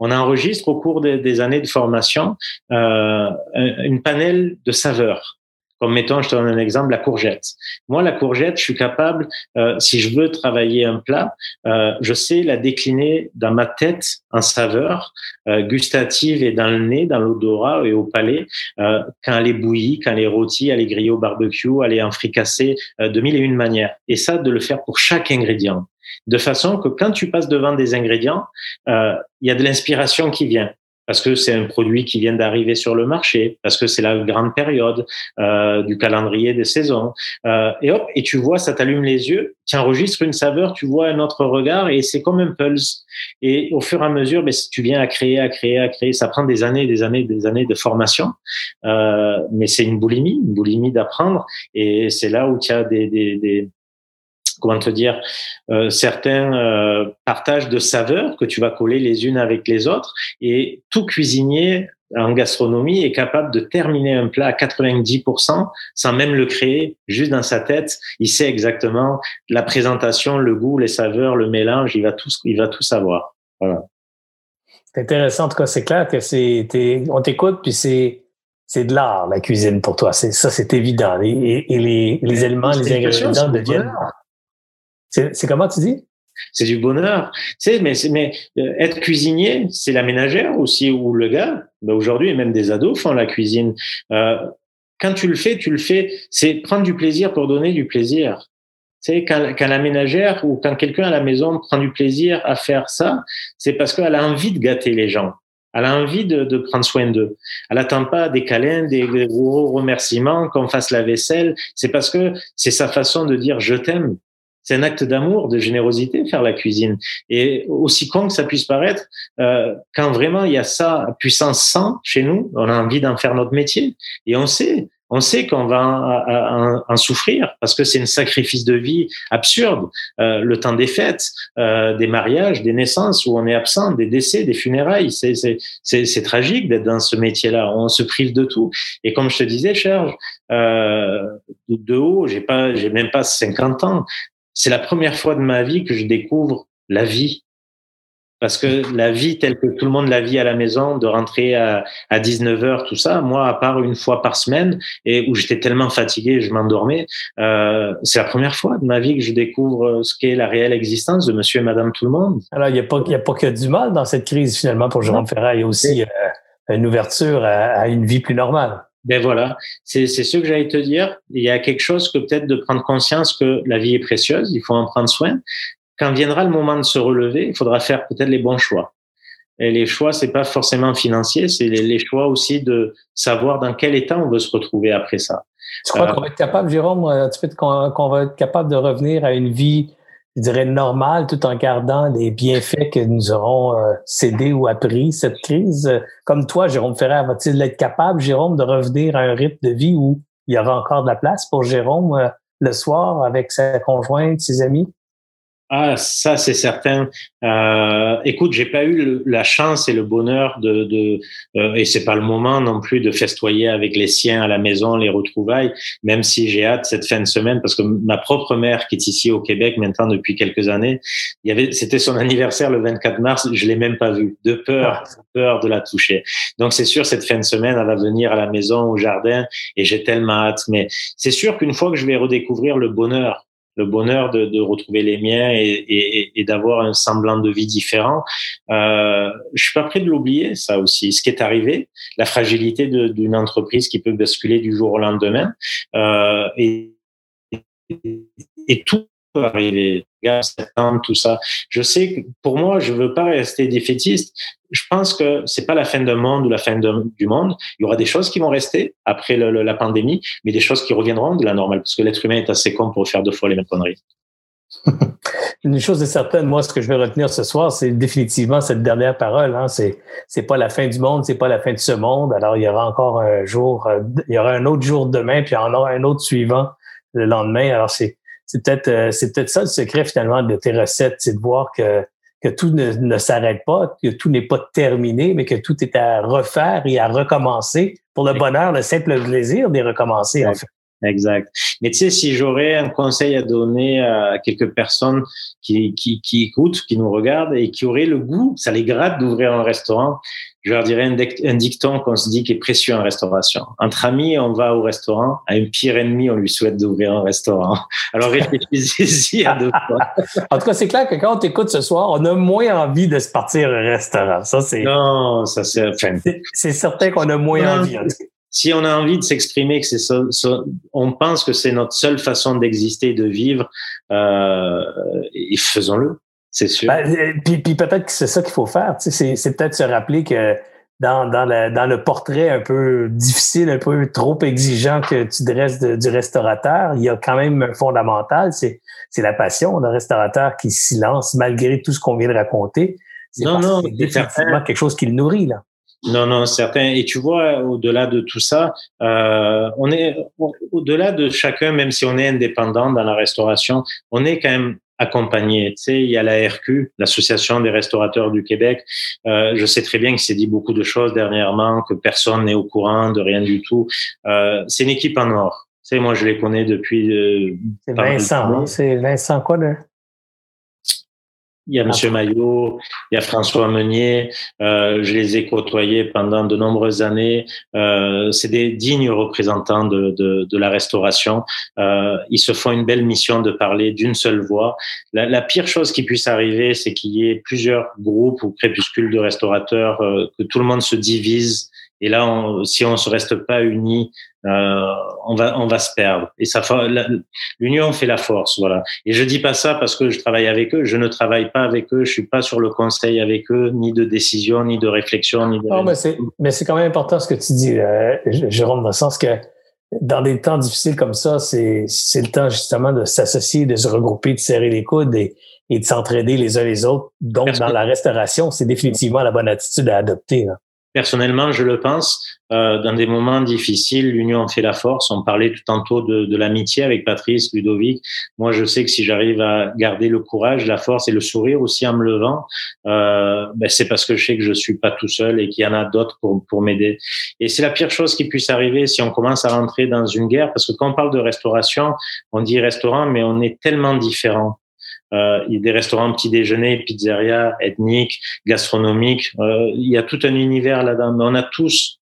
On enregistre au cours des, années de formation euh, une panel de saveurs. Comme mettons, je te donne un exemple, la courgette. Moi, la courgette, je suis capable, euh, si je veux travailler un plat, euh, je sais la décliner dans ma tête en saveur euh, gustative et dans le nez, dans l'odorat et au palais, euh, quand elle est bouillie, quand elle est rôtie, elle est grillée au barbecue, elle est en fricassée, euh, de mille et une manières. Et ça, de le faire pour chaque ingrédient de façon que quand tu passes devant des ingrédients, euh, il y a de l'inspiration qui vient parce que c'est un produit qui vient d'arriver sur le marché, parce que c'est la grande période euh, du calendrier des saisons. Euh, et hop, et tu vois, ça t'allume les yeux, tu enregistres une saveur, tu vois un autre regard, et c'est comme un pulse. Et au fur et à mesure, ben, tu viens à créer, à créer, à créer. Ça prend des années, des années, des années de formation, euh, mais c'est une boulimie, une boulimie d'apprendre. Et c'est là où tu as des, des, des comment te dire, euh, certains euh, partages de saveurs que tu vas coller les unes avec les autres. Et tout cuisinier en gastronomie est capable de terminer un plat à 90% sans même le créer, juste dans sa tête. Il sait exactement la présentation, le goût, les saveurs, le mélange. Il va tout, il va tout savoir. Voilà. C'est intéressant. En tout cas, c'est clair que c'est, on t'écoute puis c'est, c'est de l'art, la cuisine pour toi. C'est, ça, c'est évident. Et, les, les éléments, les ingrédients deviennent. C'est comment tu dis? C'est du bonheur. Tu mais, mais euh, être cuisinier, c'est la ménagère aussi, ou le gars. Ben aujourd'hui, même des ados font la cuisine. Euh, quand tu le fais, tu le fais, c'est prendre du plaisir pour donner du plaisir. Tu sais, quand, quand la ménagère ou quand quelqu'un à la maison prend du plaisir à faire ça, c'est parce qu'elle a envie de gâter les gens. Elle a envie de, de prendre soin d'eux. Elle n'attend pas des câlins, des, des gros remerciements, qu'on fasse la vaisselle. C'est parce que c'est sa façon de dire je t'aime. C'est un acte d'amour, de générosité, faire la cuisine. Et aussi con que ça puisse paraître, euh, quand vraiment il y a ça, puissance 100 chez nous, on a envie d'en faire notre métier. Et on sait, on sait qu'on va en, souffrir parce que c'est un sacrifice de vie absurde. Euh, le temps des fêtes, euh, des mariages, des naissances où on est absent, des décès, des funérailles, c'est tragique d'être dans ce métier-là. On se prive de tout. Et comme je te disais, Serge, euh, de haut, j'ai pas, j'ai même pas 50 ans c'est la première fois de ma vie que je découvre la vie. Parce que la vie telle que tout le monde la vit à la maison, de rentrer à, à 19 heures, tout ça, moi, à part une fois par semaine, et où j'étais tellement fatigué, je m'endormais, euh, c'est la première fois de ma vie que je découvre ce qu'est la réelle existence de monsieur et madame tout le monde. Alors, il n'y a, pas, a pas que du mal dans cette crise, finalement, pour Jérôme Ferrat. Il y a aussi euh, une ouverture à une vie plus normale. Ben voilà, c'est ce que j'allais te dire. Il y a quelque chose que peut-être de prendre conscience que la vie est précieuse, il faut en prendre soin. Quand viendra le moment de se relever, il faudra faire peut-être les bons choix. Et les choix, c'est pas forcément financier, c'est les, choix aussi de savoir dans quel état on veut se retrouver après ça. Tu crois euh, qu'on va être capable, Jérôme, euh, tu qu'on va être capable de revenir à une vie je dirais, normal tout en gardant les bienfaits que nous aurons euh, cédés ou appris cette crise. Comme toi, Jérôme Ferrer, va-t-il être capable, Jérôme, de revenir à un rythme de vie où il y aura encore de la place pour Jérôme euh, le soir avec sa conjointe, ses amis? Ah, ça c'est certain. Euh, écoute, j'ai pas eu la chance et le bonheur de, de euh, et c'est pas le moment non plus de festoyer avec les siens à la maison, les retrouvailles. Même si j'ai hâte cette fin de semaine parce que ma propre mère qui est ici au Québec maintenant depuis quelques années, il y avait, c'était son anniversaire le 24 mars, je l'ai même pas vu, de peur, de peur de la toucher. Donc c'est sûr cette fin de semaine, elle va venir à la maison, au jardin, et j'ai tellement hâte. Mais c'est sûr qu'une fois que je vais redécouvrir le bonheur le bonheur de, de, retrouver les miens et, et, et d'avoir un semblant de vie différent. Euh, je suis pas prêt de l'oublier, ça aussi. Ce qui est arrivé, la fragilité d'une entreprise qui peut basculer du jour au lendemain, euh, et, et tout arriver septembre, tout ça. Je sais que pour moi, je veux pas rester défaitiste. Je pense que c'est pas la fin d'un monde ou la fin du monde. Il y aura des choses qui vont rester après la pandémie, mais des choses qui reviendront de la normale, parce que l'être humain est assez con pour faire deux fois les mêmes conneries. [LAUGHS] Une chose est certaine, moi, ce que je vais retenir ce soir, c'est définitivement cette dernière parole. Hein. C'est, c'est pas la fin du monde, c'est pas la fin de ce monde. Alors, il y aura encore un jour, euh, il y aura un autre jour demain, puis il y aura un autre suivant le lendemain. Alors, c'est, c'est peut-être euh, c'est peut-être ça le secret finalement de tes recettes, c'est de voir que que tout ne, ne s'arrête pas, que tout n'est pas terminé, mais que tout est à refaire et à recommencer pour le bonheur, le simple plaisir d'y recommencer en fait. Exact. Mais tu sais, si j'aurais un conseil à donner à quelques personnes qui, qui, qui écoutent, qui nous regardent et qui auraient le goût, ça les gratte d'ouvrir un restaurant, je leur dirais un, dicton qu'on se dit qui est précieux en restauration. Entre amis, on va au restaurant. À un pire ennemi, on lui souhaite d'ouvrir un restaurant. Alors réfléchissez-y à deux fois. [LAUGHS] en tout cas, c'est clair que quand on t'écoute ce soir, on a moins envie de se partir un restaurant. Ça, c'est. Non, ça c'est. c'est certain qu'on a moins envie. Si on a envie de s'exprimer, que c'est ça, on pense que c'est notre seule façon d'exister et de vivre, euh, et faisons-le c'est sûr. Ben, euh, puis, puis peut-être que c'est ça qu'il faut faire. C'est, c'est peut-être se rappeler que dans, dans, le, dans le portrait un peu difficile, un peu trop exigeant que tu dresses du restaurateur, il y a quand même un fondamental, c'est, c'est la passion. Le restaurateur qui se lance malgré tout ce qu'on vient de raconter. C'est non, non, c'est définitivement quelque chose qui le nourrit. Là. Non, non, certain. Et tu vois, au-delà de tout ça, euh, on est au-delà de chacun, même si on est indépendant dans la restauration, on est quand même accompagner. Tu sais, il y a la RQ, l'Association des restaurateurs du Québec. Euh, je sais très bien qu'il s'est dit beaucoup de choses dernièrement, que personne n'est au courant de rien du tout. Euh, c'est une équipe en or. Tu sais, moi, je les connais depuis. Euh, c'est Vincent. Hein? C'est Vincent quoi, là? Il y a Monsieur Maillot, il y a François Meunier. Euh, je les ai côtoyés pendant de nombreuses années. Euh, c'est des dignes représentants de, de, de la restauration. Euh, ils se font une belle mission de parler d'une seule voix. La, la, pire chose qui puisse arriver, c'est qu'il y ait plusieurs groupes ou crépuscules de restaurateurs, euh, que tout le monde se divise. Et là, on, si on ne se reste pas unis, euh, on va on va se perdre. Et ça, l'union fait la force, voilà. Et je dis pas ça parce que je travaille avec eux. Je ne travaille pas avec eux. Je suis pas sur le conseil avec eux, ni de décision, ni de réflexion, ni de. Non, mais c'est mais c'est quand même important ce que tu dis, euh, Jérôme, dans le sens que dans des temps difficiles comme ça, c'est c'est le temps justement de s'associer, de se regrouper, de serrer les coudes et, et de s'entraider les uns les autres. Donc, dans la restauration, c'est définitivement la bonne attitude à adopter. Là. Personnellement, je le pense. Euh, dans des moments difficiles, l'union fait la force. On parlait tout tantôt de, de l'amitié avec Patrice, Ludovic. Moi, je sais que si j'arrive à garder le courage, la force et le sourire aussi en me levant, euh, ben c'est parce que je sais que je suis pas tout seul et qu'il y en a d'autres pour, pour m'aider. Et c'est la pire chose qui puisse arriver si on commence à rentrer dans une guerre, parce que quand on parle de restauration, on dit restaurant, mais on est tellement différents. Euh, il y a des restaurants petit déjeuner, pizzeria, ethniques, gastronomiques. Euh, il y a tout un univers là-dedans. Mais on a tous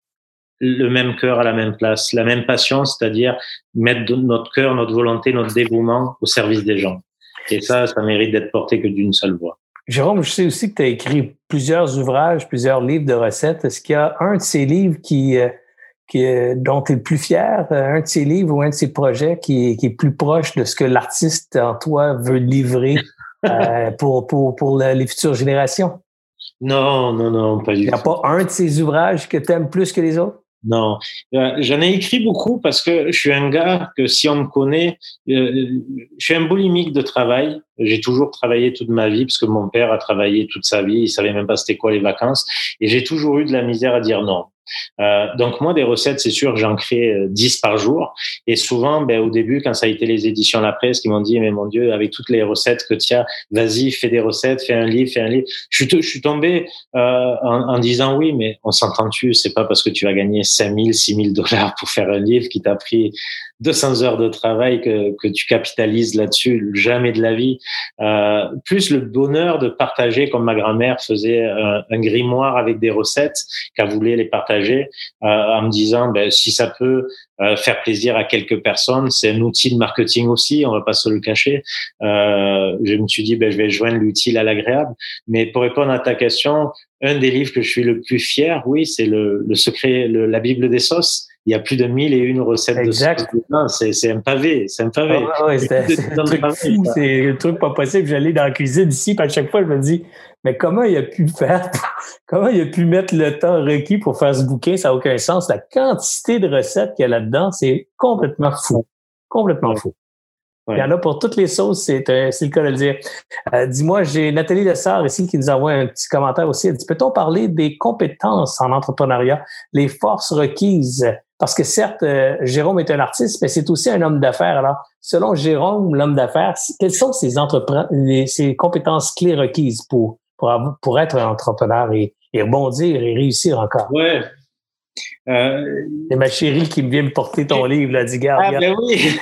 le même cœur à la même place, la même passion, c'est-à-dire mettre notre cœur, notre volonté, notre dévouement au service des gens. Et ça, ça mérite d'être porté que d'une seule voix. Jérôme, je sais aussi que tu as écrit plusieurs ouvrages, plusieurs livres de recettes. Est-ce qu'il y a un de ces livres qui, euh, qui, dont tu es le plus fier, euh, un de ses livres ou un de ses projets qui, qui est plus proche de ce que l'artiste en toi veut livrer [LAUGHS] euh, pour, pour, pour les futures générations? Non, non, non, pas du tout. Il n'y a pas un de ses ouvrages que tu aimes plus que les autres? Non, euh, j'en ai écrit beaucoup parce que je suis un gars que si on me connaît, je suis un boulimique de travail. J'ai toujours travaillé toute ma vie parce que mon père a travaillé toute sa vie. Il savait même pas c'était quoi les vacances. Et j'ai toujours eu de la misère à dire non. Euh, donc moi, des recettes, c'est sûr, j'en crée 10 euh, par jour. Et souvent, ben, au début, quand ça a été les éditions La Presse qui m'ont dit, mais mon Dieu, avec toutes les recettes que tu as, vas-y, fais des recettes, fais un livre, fais un livre. Je suis, tombé euh, en, en, disant oui, mais on s'entend-tu C'est pas parce que tu vas gagner 5 000, 6 000 dollars pour faire un livre qui t'a pris 200 heures de travail que, que tu capitalises là-dessus, jamais de la vie. Euh, plus le bonheur de partager, comme ma grand-mère faisait un, un, grimoire avec des recettes qu'elle voulait les partager, euh, en me disant, ben, si ça peut euh, faire plaisir à quelques personnes, c'est un outil de marketing aussi, on va pas se le cacher. Euh, je me suis dit, ben, je vais joindre l'utile à l'agréable. Mais pour répondre à ta question, un des livres que je suis le plus fier, oui, c'est le, le secret, le, la Bible des sauces il y a plus de mille et une recettes exact. de c'est, c'est un pavé, c'est un pavé. [LAUGHS] c'est, un truc fou, c'est un truc pas possible. J'allais dans la cuisine ici, puis à chaque fois, je me dis, mais comment il a pu faire, [LAUGHS] comment il a pu mettre le temps requis pour faire ce bouquin, ça n'a aucun sens. La quantité de recettes qu'il y a là-dedans, c'est complètement fou. Complètement fou. Il y en a pour toutes les sauces, c'est, c'est le cas de le dire. Euh, dis-moi, j'ai Nathalie Lessard ici qui nous envoie un petit commentaire aussi. Elle dit, peut-on parler des compétences en entrepreneuriat, les forces requises? Parce que certes, euh, Jérôme est un artiste, mais c'est aussi un homme d'affaires. Alors, selon Jérôme, l'homme d'affaires, quelles sont ses, ses compétences clés requises pour, pour, pour être un entrepreneur et, et rebondir et réussir encore? Ouais. Euh, c'est ma chérie qui me vient me porter ton livre, là, dit Ah, ben oui!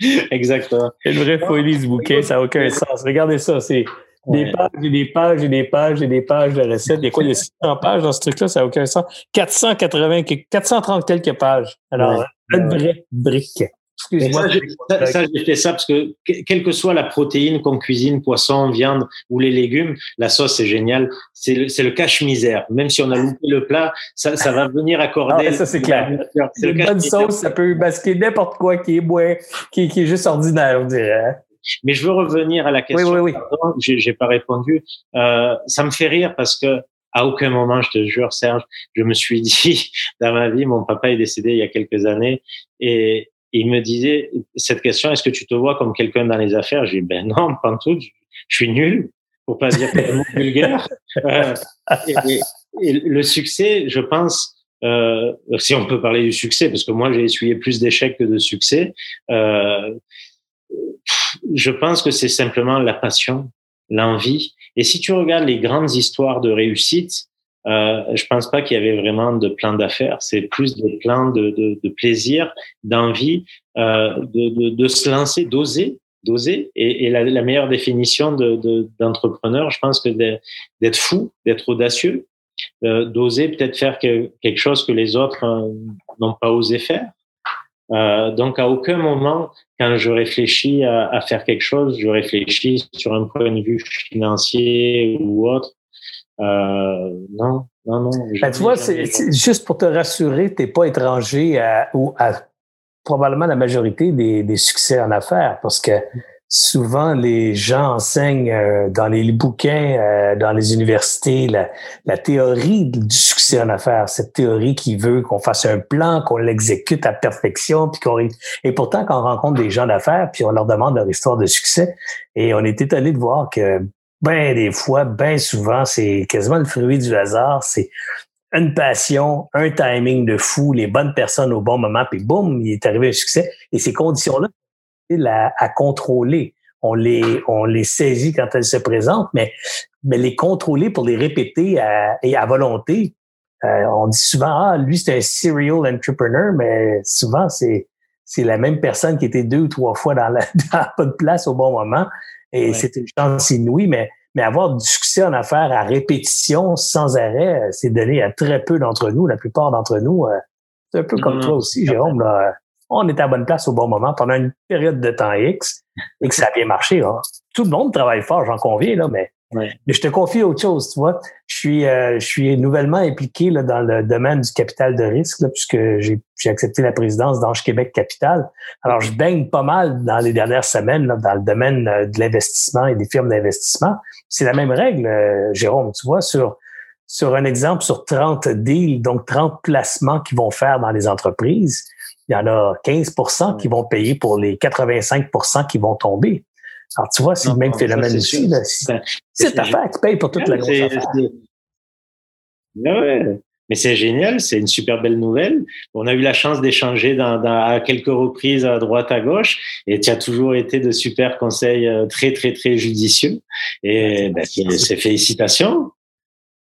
[LAUGHS] Exactement. C'est une vraie folie, ce bouquin, ça n'a aucun sens. Regardez ça, c'est des pages et des pages et des pages et des pages de recettes. Il y a quoi? Il y a 600 pages dans ce truc-là, ça n'a aucun sens. 480, 430 quelques pages. Alors, une vraie brique. Excuse-moi. Ça, ça, j'ai fait ça parce que, quelle que soit la protéine qu'on cuisine, poisson, viande ou les légumes, la sauce, c'est génial. C'est le, le cache-misère. Même si on a loupé le plat, ça, ça va venir accorder. Ah, ça, c'est clair. Une bonne sauce, ça peut masquer n'importe quoi qui est, moins, qui, qui est juste ordinaire, on dirait. Hein. Mais je veux revenir à la question. Oui, oui, oui. J'ai pas répondu. Euh, ça me fait rire parce que à aucun moment, je te jure, Serge, je me suis [LAUGHS] dit dans ma vie, mon papa est décédé il y a quelques années et il me disait cette question est-ce que tu te vois comme quelqu'un dans les affaires? J'ai dit ben non, pas tout. Je suis nul, pour pas dire tellement [LAUGHS] vulgaire. Euh, et, et, le succès, je pense. Euh, si on peut parler du succès, parce que moi j'ai essuyé plus d'échecs que de succès, euh, je pense que c'est simplement la passion, l'envie. Et si tu regardes les grandes histoires de réussite, euh, je pense pas qu'il y avait vraiment de plan d'affaires. C'est plus de plan de, de, de plaisir, d'envie, euh, de, de, se lancer, d'oser, d'oser. Et, et la, la, meilleure définition d'entrepreneur, je pense que d'être fou, d'être audacieux, euh, d'oser peut-être faire que, quelque chose que les autres euh, n'ont pas osé faire. Euh, donc, à aucun moment, quand je réfléchis à, à, faire quelque chose, je réfléchis sur un point de vue financier ou autre. Euh, non, non, non. Ben, tu vois, c'est juste pour te rassurer, tu n'es pas étranger à, ou à probablement la majorité des, des succès en affaires parce que souvent les gens enseignent euh, dans les bouquins, euh, dans les universités, la, la, théorie du succès en affaires, cette théorie qui veut qu'on fasse un plan, qu'on l'exécute à perfection, puis qu'on et pourtant quand on rencontre des gens d'affaires, puis on leur demande leur histoire de succès, et on est étonné de voir que ben des fois, ben souvent, c'est quasiment le fruit du hasard, c'est une passion, un timing de fou, les bonnes personnes au bon moment, puis boum, il est arrivé un succès. Et ces conditions-là, à, contrôler. On les, on les saisit quand elles se présentent, mais, mais les contrôler pour les répéter à, et à volonté. Euh, on dit souvent, ah, lui, c'est un serial entrepreneur, mais souvent, c'est, c'est la même personne qui était deux ou trois fois dans la, [LAUGHS] dans la bonne place au bon moment. Et c'est une chance inouïe, mais, mais avoir du succès en affaires à répétition sans arrêt, c'est donné à très peu d'entre nous. La plupart d'entre nous, euh, c'est un peu comme toi aussi, Jérôme. Là, on est à bonne place au bon moment pendant une période de temps X et que ça a bien marché. Hein. Tout le monde travaille fort, j'en conviens, là, mais, mais je te confie autre chose, tu vois. Je suis, euh, je suis nouvellement impliqué là, dans le domaine du capital de risque, là, puisque j'ai, accepté la présidence d'Ange Québec Capital. Alors, je baigne pas mal dans les dernières semaines là, dans le domaine euh, de l'investissement et des firmes d'investissement. C'est la même règle, euh, Jérôme, tu vois, sur sur un exemple, sur 30 deals, donc 30 placements qu'ils vont faire dans les entreprises, il y en a 15% qui vont payer pour les 85% qui vont tomber. Alors, tu vois, c'est le même phénomène ici. C'est ta affaire qui paye pour toute la grosse affaire. Ouais. Mais c'est génial, c'est une super belle nouvelle. On a eu la chance d'échanger à quelques reprises à droite, à gauche, et tu as toujours été de super conseils euh, très, très, très judicieux. Et ben, c'est félicitations.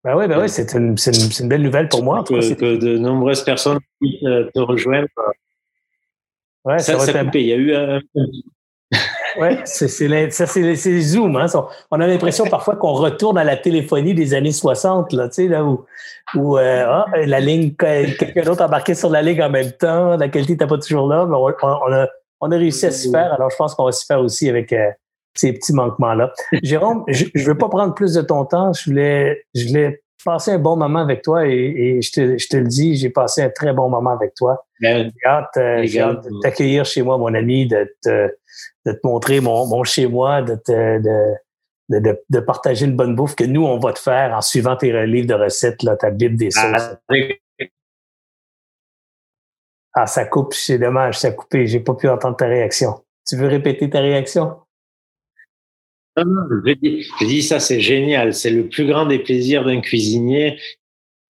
Ben oui, ben oui, c'est une, une, belle nouvelle pour moi. Que, que de nombreuses personnes puissent euh, te rejoindre. Ouais, ça, ça, ça coupé. Il y a eu un, oui, c'est c'est Zoom. Hein. On a l'impression parfois qu'on retourne à la téléphonie des années 60, là, tu sais, là où, où euh, ah, la ligne, quelqu'un d'autre embarqué sur la ligne en même temps, la qualité n'était pas toujours là, mais on, a, on a réussi à s'y faire. Alors, je pense qu'on va s'y faire aussi avec euh, ces petits manquements-là. Jérôme, je ne veux pas prendre plus de ton temps. Je voulais, je voulais passer un bon moment avec toi et, je, te, je, te, le dis, j'ai passé un très bon moment avec toi. J'ai hâte, euh, hâte de t'accueillir chez moi, mon ami, de te de te montrer mon, mon chez moi, de, te, de, de, de, partager une bonne bouffe que nous, on va te faire en suivant tes livres de recettes, là, ta Bible des sauces. Ah, ah ça coupe, c'est dommage, ça a coupé. J'ai pas pu entendre ta réaction. Tu veux répéter ta réaction? Je dis, ça, c'est génial. C'est le plus grand des plaisirs d'un cuisinier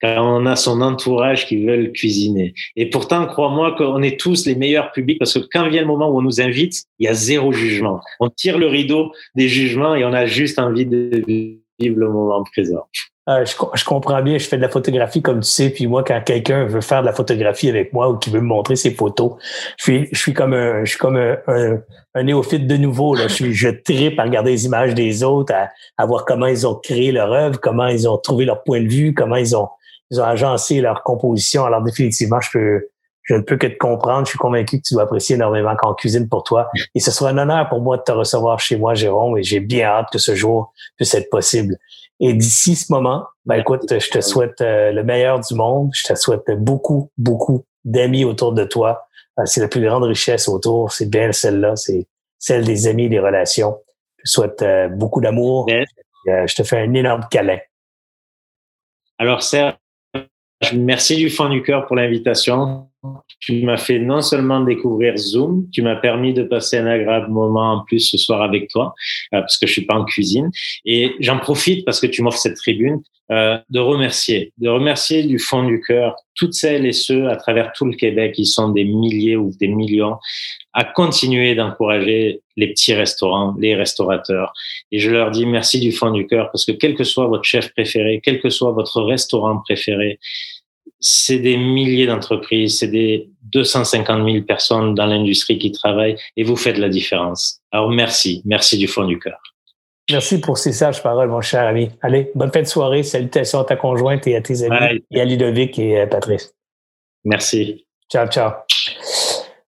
quand on a son entourage qui veulent cuisiner. Et pourtant, crois-moi qu'on est tous les meilleurs publics parce que quand vient le moment où on nous invite, il y a zéro jugement. On tire le rideau des jugements et on a juste envie de vivre le moment présent. Euh, je, comprends bien, je fais de la photographie comme tu sais, puis moi, quand quelqu'un veut faire de la photographie avec moi ou qui veut me montrer ses photos, je suis, je suis comme un, je suis comme un, un, néophyte de nouveau. Là. Je, suis, je tripe à regarder les images des autres, à, à voir comment ils ont créé leur œuvre, comment ils ont trouvé leur point de vue, comment ils ont, ils ont agencé leur composition. Alors définitivement, je peux, je ne peux que te comprendre. Je suis convaincu que tu dois apprécier énormément qu'on cuisine pour toi. Et ce sera un honneur pour moi de te recevoir chez moi, Jérôme, et j'ai bien hâte que ce jour puisse être possible. Et d'ici ce moment, ben écoute, je te souhaite euh, le meilleur du monde. Je te souhaite beaucoup, beaucoup d'amis autour de toi. Euh, c'est la plus grande richesse autour. C'est bien celle-là. C'est celle des amis des relations. Je te souhaite euh, beaucoup d'amour. je te fais un énorme câlin. Alors, Serge, Merci du fond du cœur pour l'invitation. Tu m'as fait non seulement découvrir Zoom, tu m'as permis de passer un agréable moment en plus ce soir avec toi, euh, parce que je suis pas en cuisine. Et j'en profite parce que tu m'offres cette tribune euh, de remercier, de remercier du fond du cœur toutes celles et ceux à travers tout le Québec, qui sont des milliers ou des millions, à continuer d'encourager les petits restaurants, les restaurateurs. Et je leur dis merci du fond du cœur parce que quel que soit votre chef préféré, quel que soit votre restaurant préféré, c'est des milliers d'entreprises, c'est des 250 000 personnes dans l'industrie qui travaillent et vous faites la différence. Alors merci, merci du fond du cœur. Merci pour ces sages paroles, mon cher ami. Allez, bonne fin de soirée. Salutations à ta conjointe et à tes amis, et à Ludovic et à Patrice. Merci. Ciao, ciao.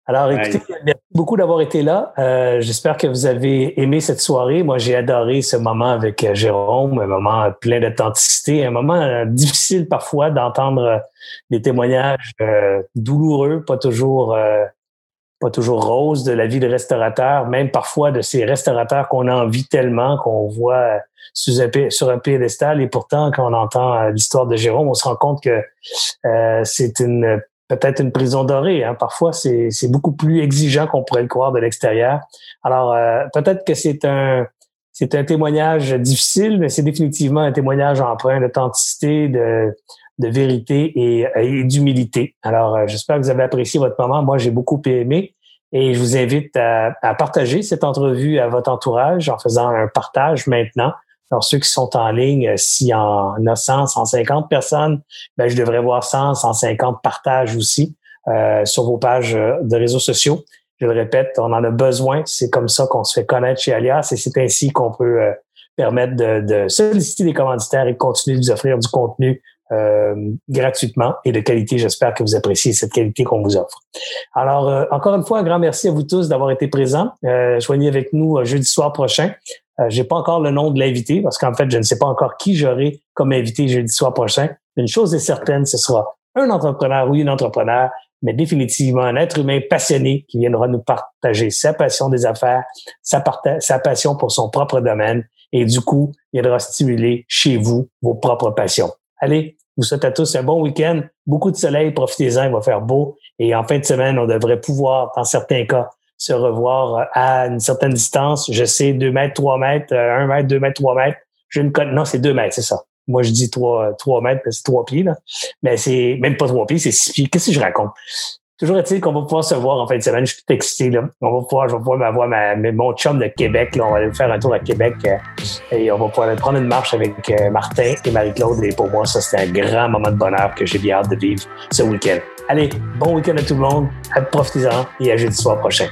Alors, écoutez, merci beaucoup d'avoir été là. Euh, j'espère que vous avez aimé cette soirée. Moi, j'ai adoré ce moment avec euh, Jérôme, un moment plein d'authenticité, un moment euh, difficile parfois d'entendre des témoignages douloureux, pas toujours, pas toujours roses de la vie de restaurateur, même parfois de ces restaurateurs qu'on envie tellement, qu'on voit sur un, sur un piédestal. Et pourtant, quand on entend l'histoire de Jérôme, on se rend compte que c'est une peut-être une prison dorée. Hein. Parfois, c'est beaucoup plus exigeant qu'on pourrait le croire de l'extérieur. Alors, euh, peut-être que c'est un c'est un témoignage difficile, mais c'est définitivement un témoignage empreint d'authenticité, de, de vérité et, d'humilité. Alors, euh, j'espère que vous avez apprécié votre moment. Moi, j'ai beaucoup aimé. Et je vous invite à, à, partager cette entrevue à votre entourage en faisant un partage maintenant. Alors, ceux qui sont en ligne, euh, s'il y en a 100, 150 personnes, ben, je devrais voir 100, 150 partages aussi euh, sur vos pages euh, de réseaux sociaux. Je le répète, on en a besoin. C'est comme ça qu'on se fait connaître chez Alias et c'est ainsi qu'on peut permettre de, de, solliciter des commanditaires et continuer de vous offrir du contenu gratuitement et de qualité. J'espère que vous appréciez cette qualité qu'on vous offre. Alors, encore une fois, un grand merci à vous tous d'avoir été présents. joignez avec nous jeudi soir prochain euh, j'ai pas encore le nom de l'invité parce qu'en fait, je ne sais pas encore qui j'aurai comme invité jeudi soir prochain. Une chose est certaine, ce sera un entrepreneur ou une entrepreneur, mais définitivement un être humain passionné qui viendra nous partager sa passion des affaires, sa, sa passion pour son propre domaine et du coup, viendra stimuler chez vous vos propres passions. Allez, vous souhaite à tous un bon week-end, beaucoup de soleil, profitez-en, il va faire beau et en fin de semaine, on devrait pouvoir, dans certains cas, se revoir à une certaine distance. Je sais, 2 mètres, 3 mètres, 1 mètre, 2 mètres, 3 mètres. Non, c'est 2 mètres, c'est ça. Moi, je dis 3, 3 mètres, c'est 3 pieds, là. Mais c'est même pas 3 pieds, c'est 6 pieds. Qu'est-ce que je raconte? Toujours est-il qu'on va pouvoir se voir en fin de semaine. Je suis tout excité. Là. On va pouvoir, je vais pouvoir avoir ma, mon chum de Québec. Là. On va aller faire un tour à Québec euh, et on va pouvoir prendre une marche avec euh, Martin et Marie-Claude. Et pour moi, ça, c'était un grand moment de bonheur que j'ai bien hâte de vivre ce week-end. Allez, bon week-end à tout le monde. Profitez-en et à jeudi soir prochain.